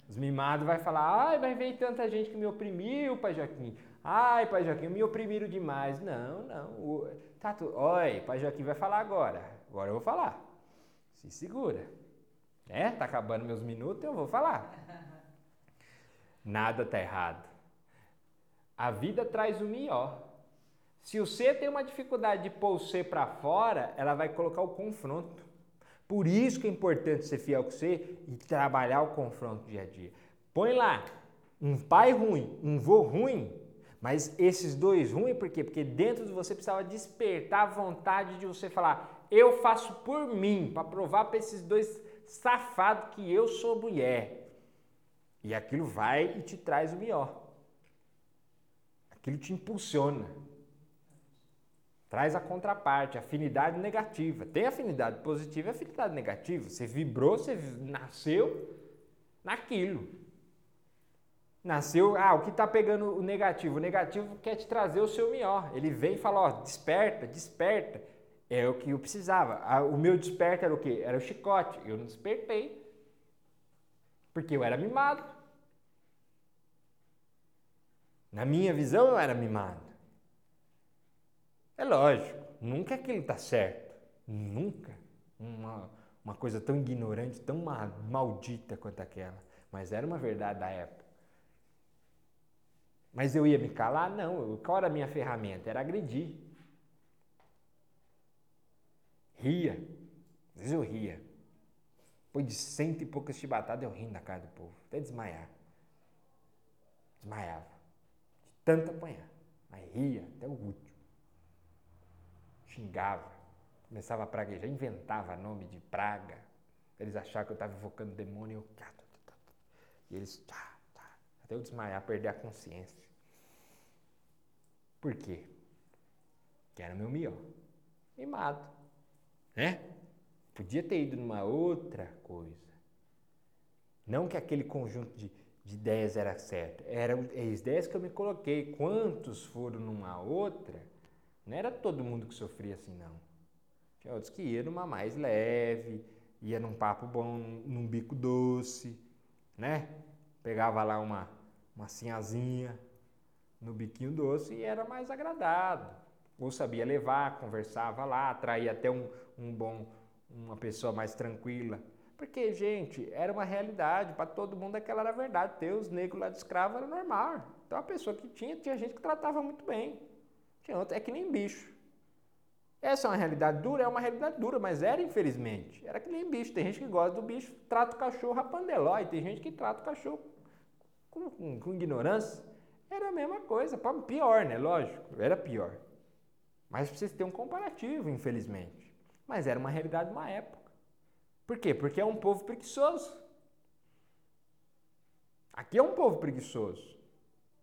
Os mimados vai falar, ai, mas veio tanta gente que me oprimiu, pai Joaquim. Ai, pai Joaquim, me oprimiram demais. Não, não. O, tá oi, pai Joaquim vai falar agora. Agora eu vou falar. Se segura. É, tá acabando meus minutos, eu vou falar. Nada tá errado. A vida traz o melhor. Se o C tem uma dificuldade de pôr o C para fora, ela vai colocar o confronto. Por isso que é importante ser fiel com você e trabalhar o confronto dia a dia. Põe lá um pai ruim, um vô ruim, mas esses dois ruins, por quê? Porque dentro de você precisava despertar a vontade de você falar: eu faço por mim, para provar para esses dois safados que eu sou mulher. E aquilo vai e te traz o melhor. Aquilo te impulsiona. Traz a contraparte, afinidade negativa. Tem afinidade positiva e afinidade negativa. Você vibrou, você nasceu naquilo. Nasceu, ah, o que está pegando o negativo? O negativo quer te trazer o seu melhor. Ele vem e fala, ó, desperta, desperta. É o que eu precisava. O meu desperta era o quê? Era o chicote. Eu não despertei. Porque eu era mimado. Na minha visão, eu era mimado. É lógico, nunca aquilo está certo. Nunca. Uma, uma coisa tão ignorante, tão maldita quanto aquela. Mas era uma verdade da época. Mas eu ia me calar? Não. Qual era a minha ferramenta? Era agredir. Ria. Às vezes eu ria. Depois de cento e poucas chibatadas, eu rindo da cara do povo. Até desmaiar. Desmaiava. De tanto apanhar. Mas ria até o último. Xingava. Começava a praguejar. Inventava nome de praga. Eles achavam que eu estava invocando demônio e. E eles... Até eu desmaiar, perder a consciência. Por quê? Que era meu melhor. Mimado. Né? Podia ter ido numa outra coisa. Não que aquele conjunto de, de ideias era certo. Eram as ideias que eu me coloquei. Quantos foram numa outra? Não era todo mundo que sofria assim, não. Tinha outros que iam numa mais leve, ia num papo bom, num bico doce, né? Pegava lá uma, uma sinhazinha no biquinho doce e era mais agradado. Ou sabia levar, conversava lá, atraía até um, um bom, uma pessoa mais tranquila. Porque, gente, era uma realidade, para todo mundo aquela era verdade. Ter os negros lá de escravo era normal. Então a pessoa que tinha, tinha gente que tratava muito bem. Tinha outra, é que nem bicho. Essa é uma realidade dura? É uma realidade dura, mas era infelizmente. Era que nem bicho. Tem gente que gosta do bicho, trata o cachorro a pandeló, tem gente que trata o cachorro com, com, com ignorância. Era a mesma coisa, pior, né? Lógico, era pior. Mas precisa ter um comparativo, infelizmente. Mas era uma realidade de uma época. Por quê? Porque é um povo preguiçoso. Aqui é um povo preguiçoso.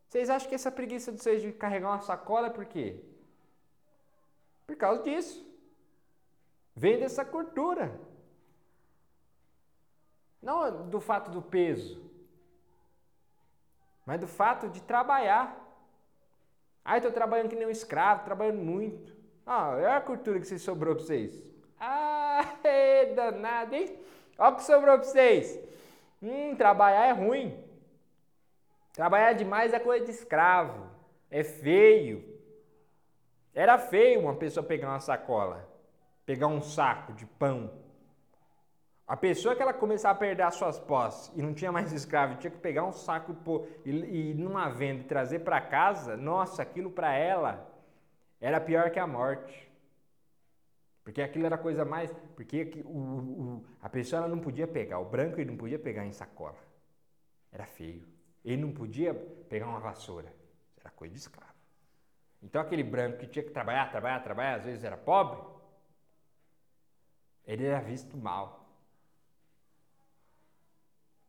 Vocês acham que essa preguiça de vocês de carregar uma sacola é por quê? Por causa disso. Vem dessa cultura. Não do fato do peso mas do fato de trabalhar. Ah, estou trabalhando que nem um escravo, trabalhando muito. Ah, olha a cultura que sobrou para vocês. Ah, é danado, hein? Olha o que sobrou para vocês. Hum, trabalhar é ruim. Trabalhar demais é coisa de escravo. É feio. Era feio uma pessoa pegar uma sacola, pegar um saco de pão a pessoa que ela começar a perder as suas posses e não tinha mais escravo, tinha que pegar um saco e, e, e numa venda e trazer para casa, nossa, aquilo para ela era pior que a morte. Porque aquilo era coisa mais. Porque o, o, a pessoa não podia pegar, o branco ele não podia pegar em sacola. Era feio. Ele não podia pegar uma vassoura. Era coisa de escravo. Então aquele branco que tinha que trabalhar, trabalhar, trabalhar, às vezes era pobre, ele era visto mal.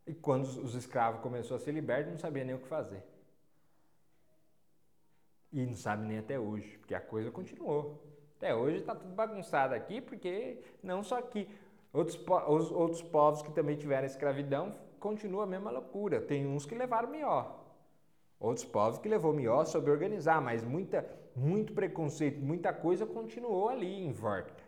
E quando os escravos começaram a ser libertos, não sabia nem o que fazer. E não sabe nem até hoje, porque a coisa continuou. Até hoje está tudo bagunçado aqui, porque não só aqui. Outros, os, outros povos que também tiveram escravidão, continua a mesma loucura. Tem uns que levaram melhor. Outros povos que levou melhor soube organizar, mas muita, muito preconceito, muita coisa continuou ali em volta.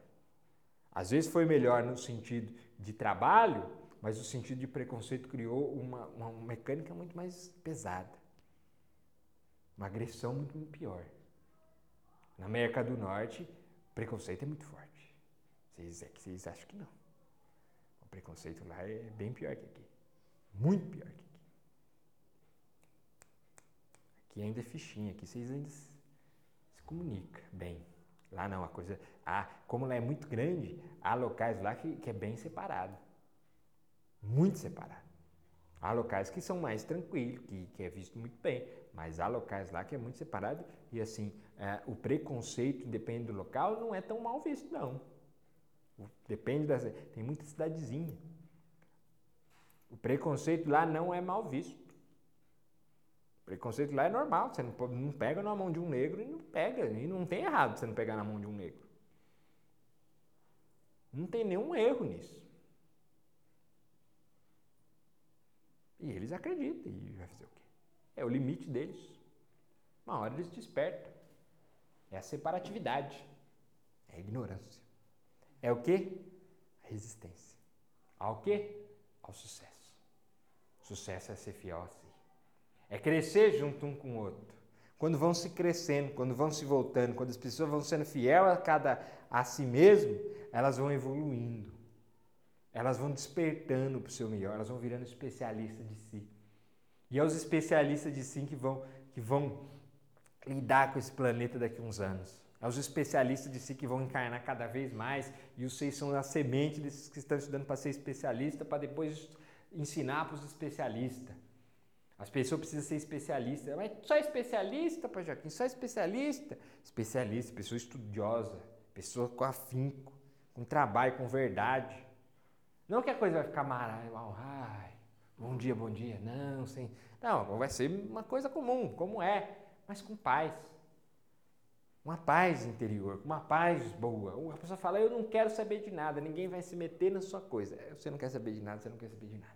Às vezes foi melhor no sentido de trabalho, mas o sentido de preconceito criou uma, uma mecânica muito mais pesada. Uma agressão muito, muito pior. Na América do Norte, preconceito é muito forte. Vocês, é que vocês acham que não. O preconceito lá é bem pior que aqui. Muito pior que aqui. Aqui ainda é fichinha, aqui vocês ainda se, se comunicam bem. Lá não, a coisa. Ah, como lá é muito grande, há locais lá que, que é bem separado muito separado. Há locais que são mais tranquilos, que, que é visto muito bem, mas há locais lá que é muito separado e assim, é, o preconceito, depende do local, não é tão mal visto não. Depende das... Tem muita cidadezinha. O preconceito lá não é mal visto. O preconceito lá é normal, você não, não pega na mão de um negro e não pega, e não tem errado você não pegar na mão de um negro. Não tem nenhum erro nisso. E eles acreditam. E vai fazer o quê? É o limite deles. Uma hora eles despertam. É a separatividade. É a ignorância. É o que? A resistência. Ao que? Ao sucesso. Sucesso é ser fiel a si. É crescer junto um com o outro. Quando vão se crescendo, quando vão se voltando, quando as pessoas vão sendo fiel a cada a si mesmo, elas vão evoluindo. Elas vão despertando para o seu melhor, elas vão virando especialistas de si. E é os especialistas de si que vão, que vão lidar com esse planeta daqui a uns anos. É os especialistas de si que vão encarnar cada vez mais e vocês são a semente desses que estão estudando para ser especialista, para depois ensinar para os especialistas. As pessoas precisam ser especialistas. Mas só especialista, Pai Joaquim? Só especialista? Especialista, pessoa estudiosa, pessoa com afinco, com trabalho, com verdade. Não que a coisa vai ficar maravilhosa, bom dia, bom dia. Não, sem. Não, vai ser uma coisa comum, como é, mas com paz. Uma paz interior, uma paz boa. A pessoa fala, eu não quero saber de nada, ninguém vai se meter na sua coisa. Você não quer saber de nada, você não quer saber de nada.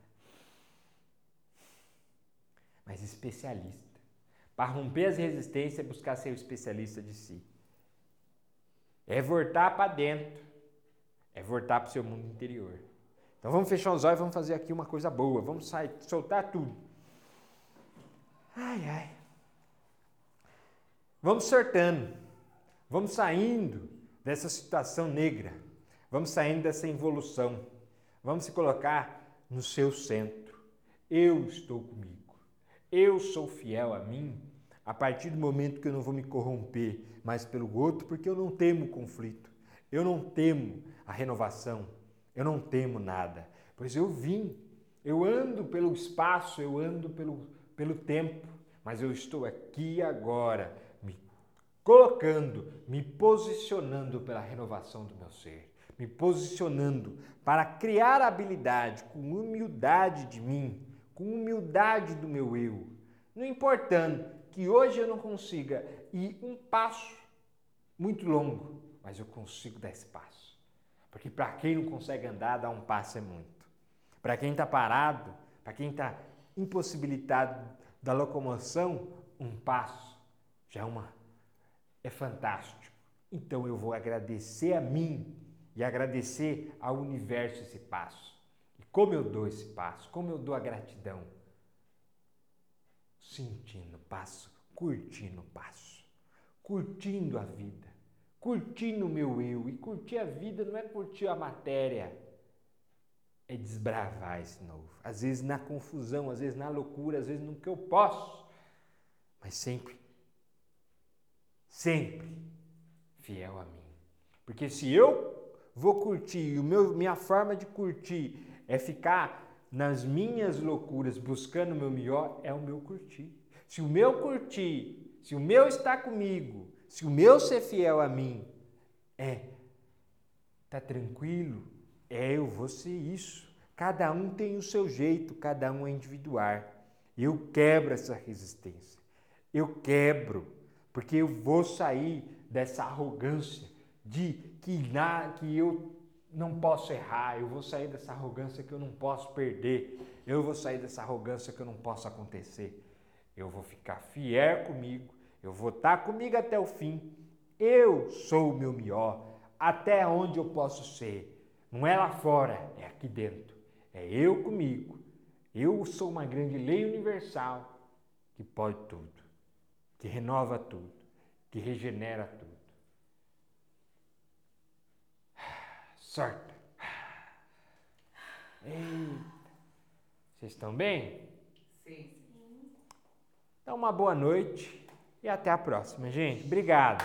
Mas especialista. Para romper as resistências, é buscar ser o especialista de si. É voltar para dentro. É voltar para o seu mundo interior. Então vamos fechar os olhos vamos fazer aqui uma coisa boa. Vamos sair, soltar tudo. Ai, ai. Vamos sortando. Vamos saindo dessa situação negra. Vamos saindo dessa involução. Vamos se colocar no seu centro. Eu estou comigo. Eu sou fiel a mim a partir do momento que eu não vou me corromper mais pelo outro, porque eu não temo conflito. Eu não temo a renovação. Eu não temo nada, pois eu vim, eu ando pelo espaço, eu ando pelo, pelo tempo, mas eu estou aqui agora, me colocando, me posicionando pela renovação do meu ser, me posicionando para criar habilidade com humildade de mim, com humildade do meu eu, não importando que hoje eu não consiga ir um passo muito longo, mas eu consigo dar esse passo. Porque para quem não consegue andar, dar um passo é muito. Para quem está parado, para quem está impossibilitado da locomoção, um passo já é uma é fantástico. Então eu vou agradecer a mim e agradecer ao universo esse passo. E como eu dou esse passo? Como eu dou a gratidão? Sentindo o passo, curtindo o passo, curtindo a vida curtindo o meu eu. E curtir a vida não é curtir a matéria, é desbravar esse novo. Às vezes na confusão, às vezes na loucura, às vezes no que eu posso, mas sempre, sempre fiel a mim. Porque se eu vou curtir, e minha forma de curtir é ficar nas minhas loucuras buscando o meu melhor, é o meu curtir. Se o meu curtir, se o meu está comigo, se o meu ser fiel a mim é tá tranquilo, é eu vou ser isso. Cada um tem o seu jeito, cada um é individual. Eu quebro essa resistência. Eu quebro, porque eu vou sair dessa arrogância de que, na, que eu não posso errar, eu vou sair dessa arrogância que eu não posso perder, eu vou sair dessa arrogância que eu não posso acontecer. Eu vou ficar fiel comigo, eu vou estar comigo até o fim. Eu sou o meu melhor, até onde eu posso ser. Não é lá fora, é aqui dentro. É eu comigo. Eu sou uma grande lei universal que pode tudo, que renova tudo, que regenera tudo. Sorte. Eita. Vocês estão bem? Sim. Então, uma boa noite. E até a próxima, gente. Obrigado.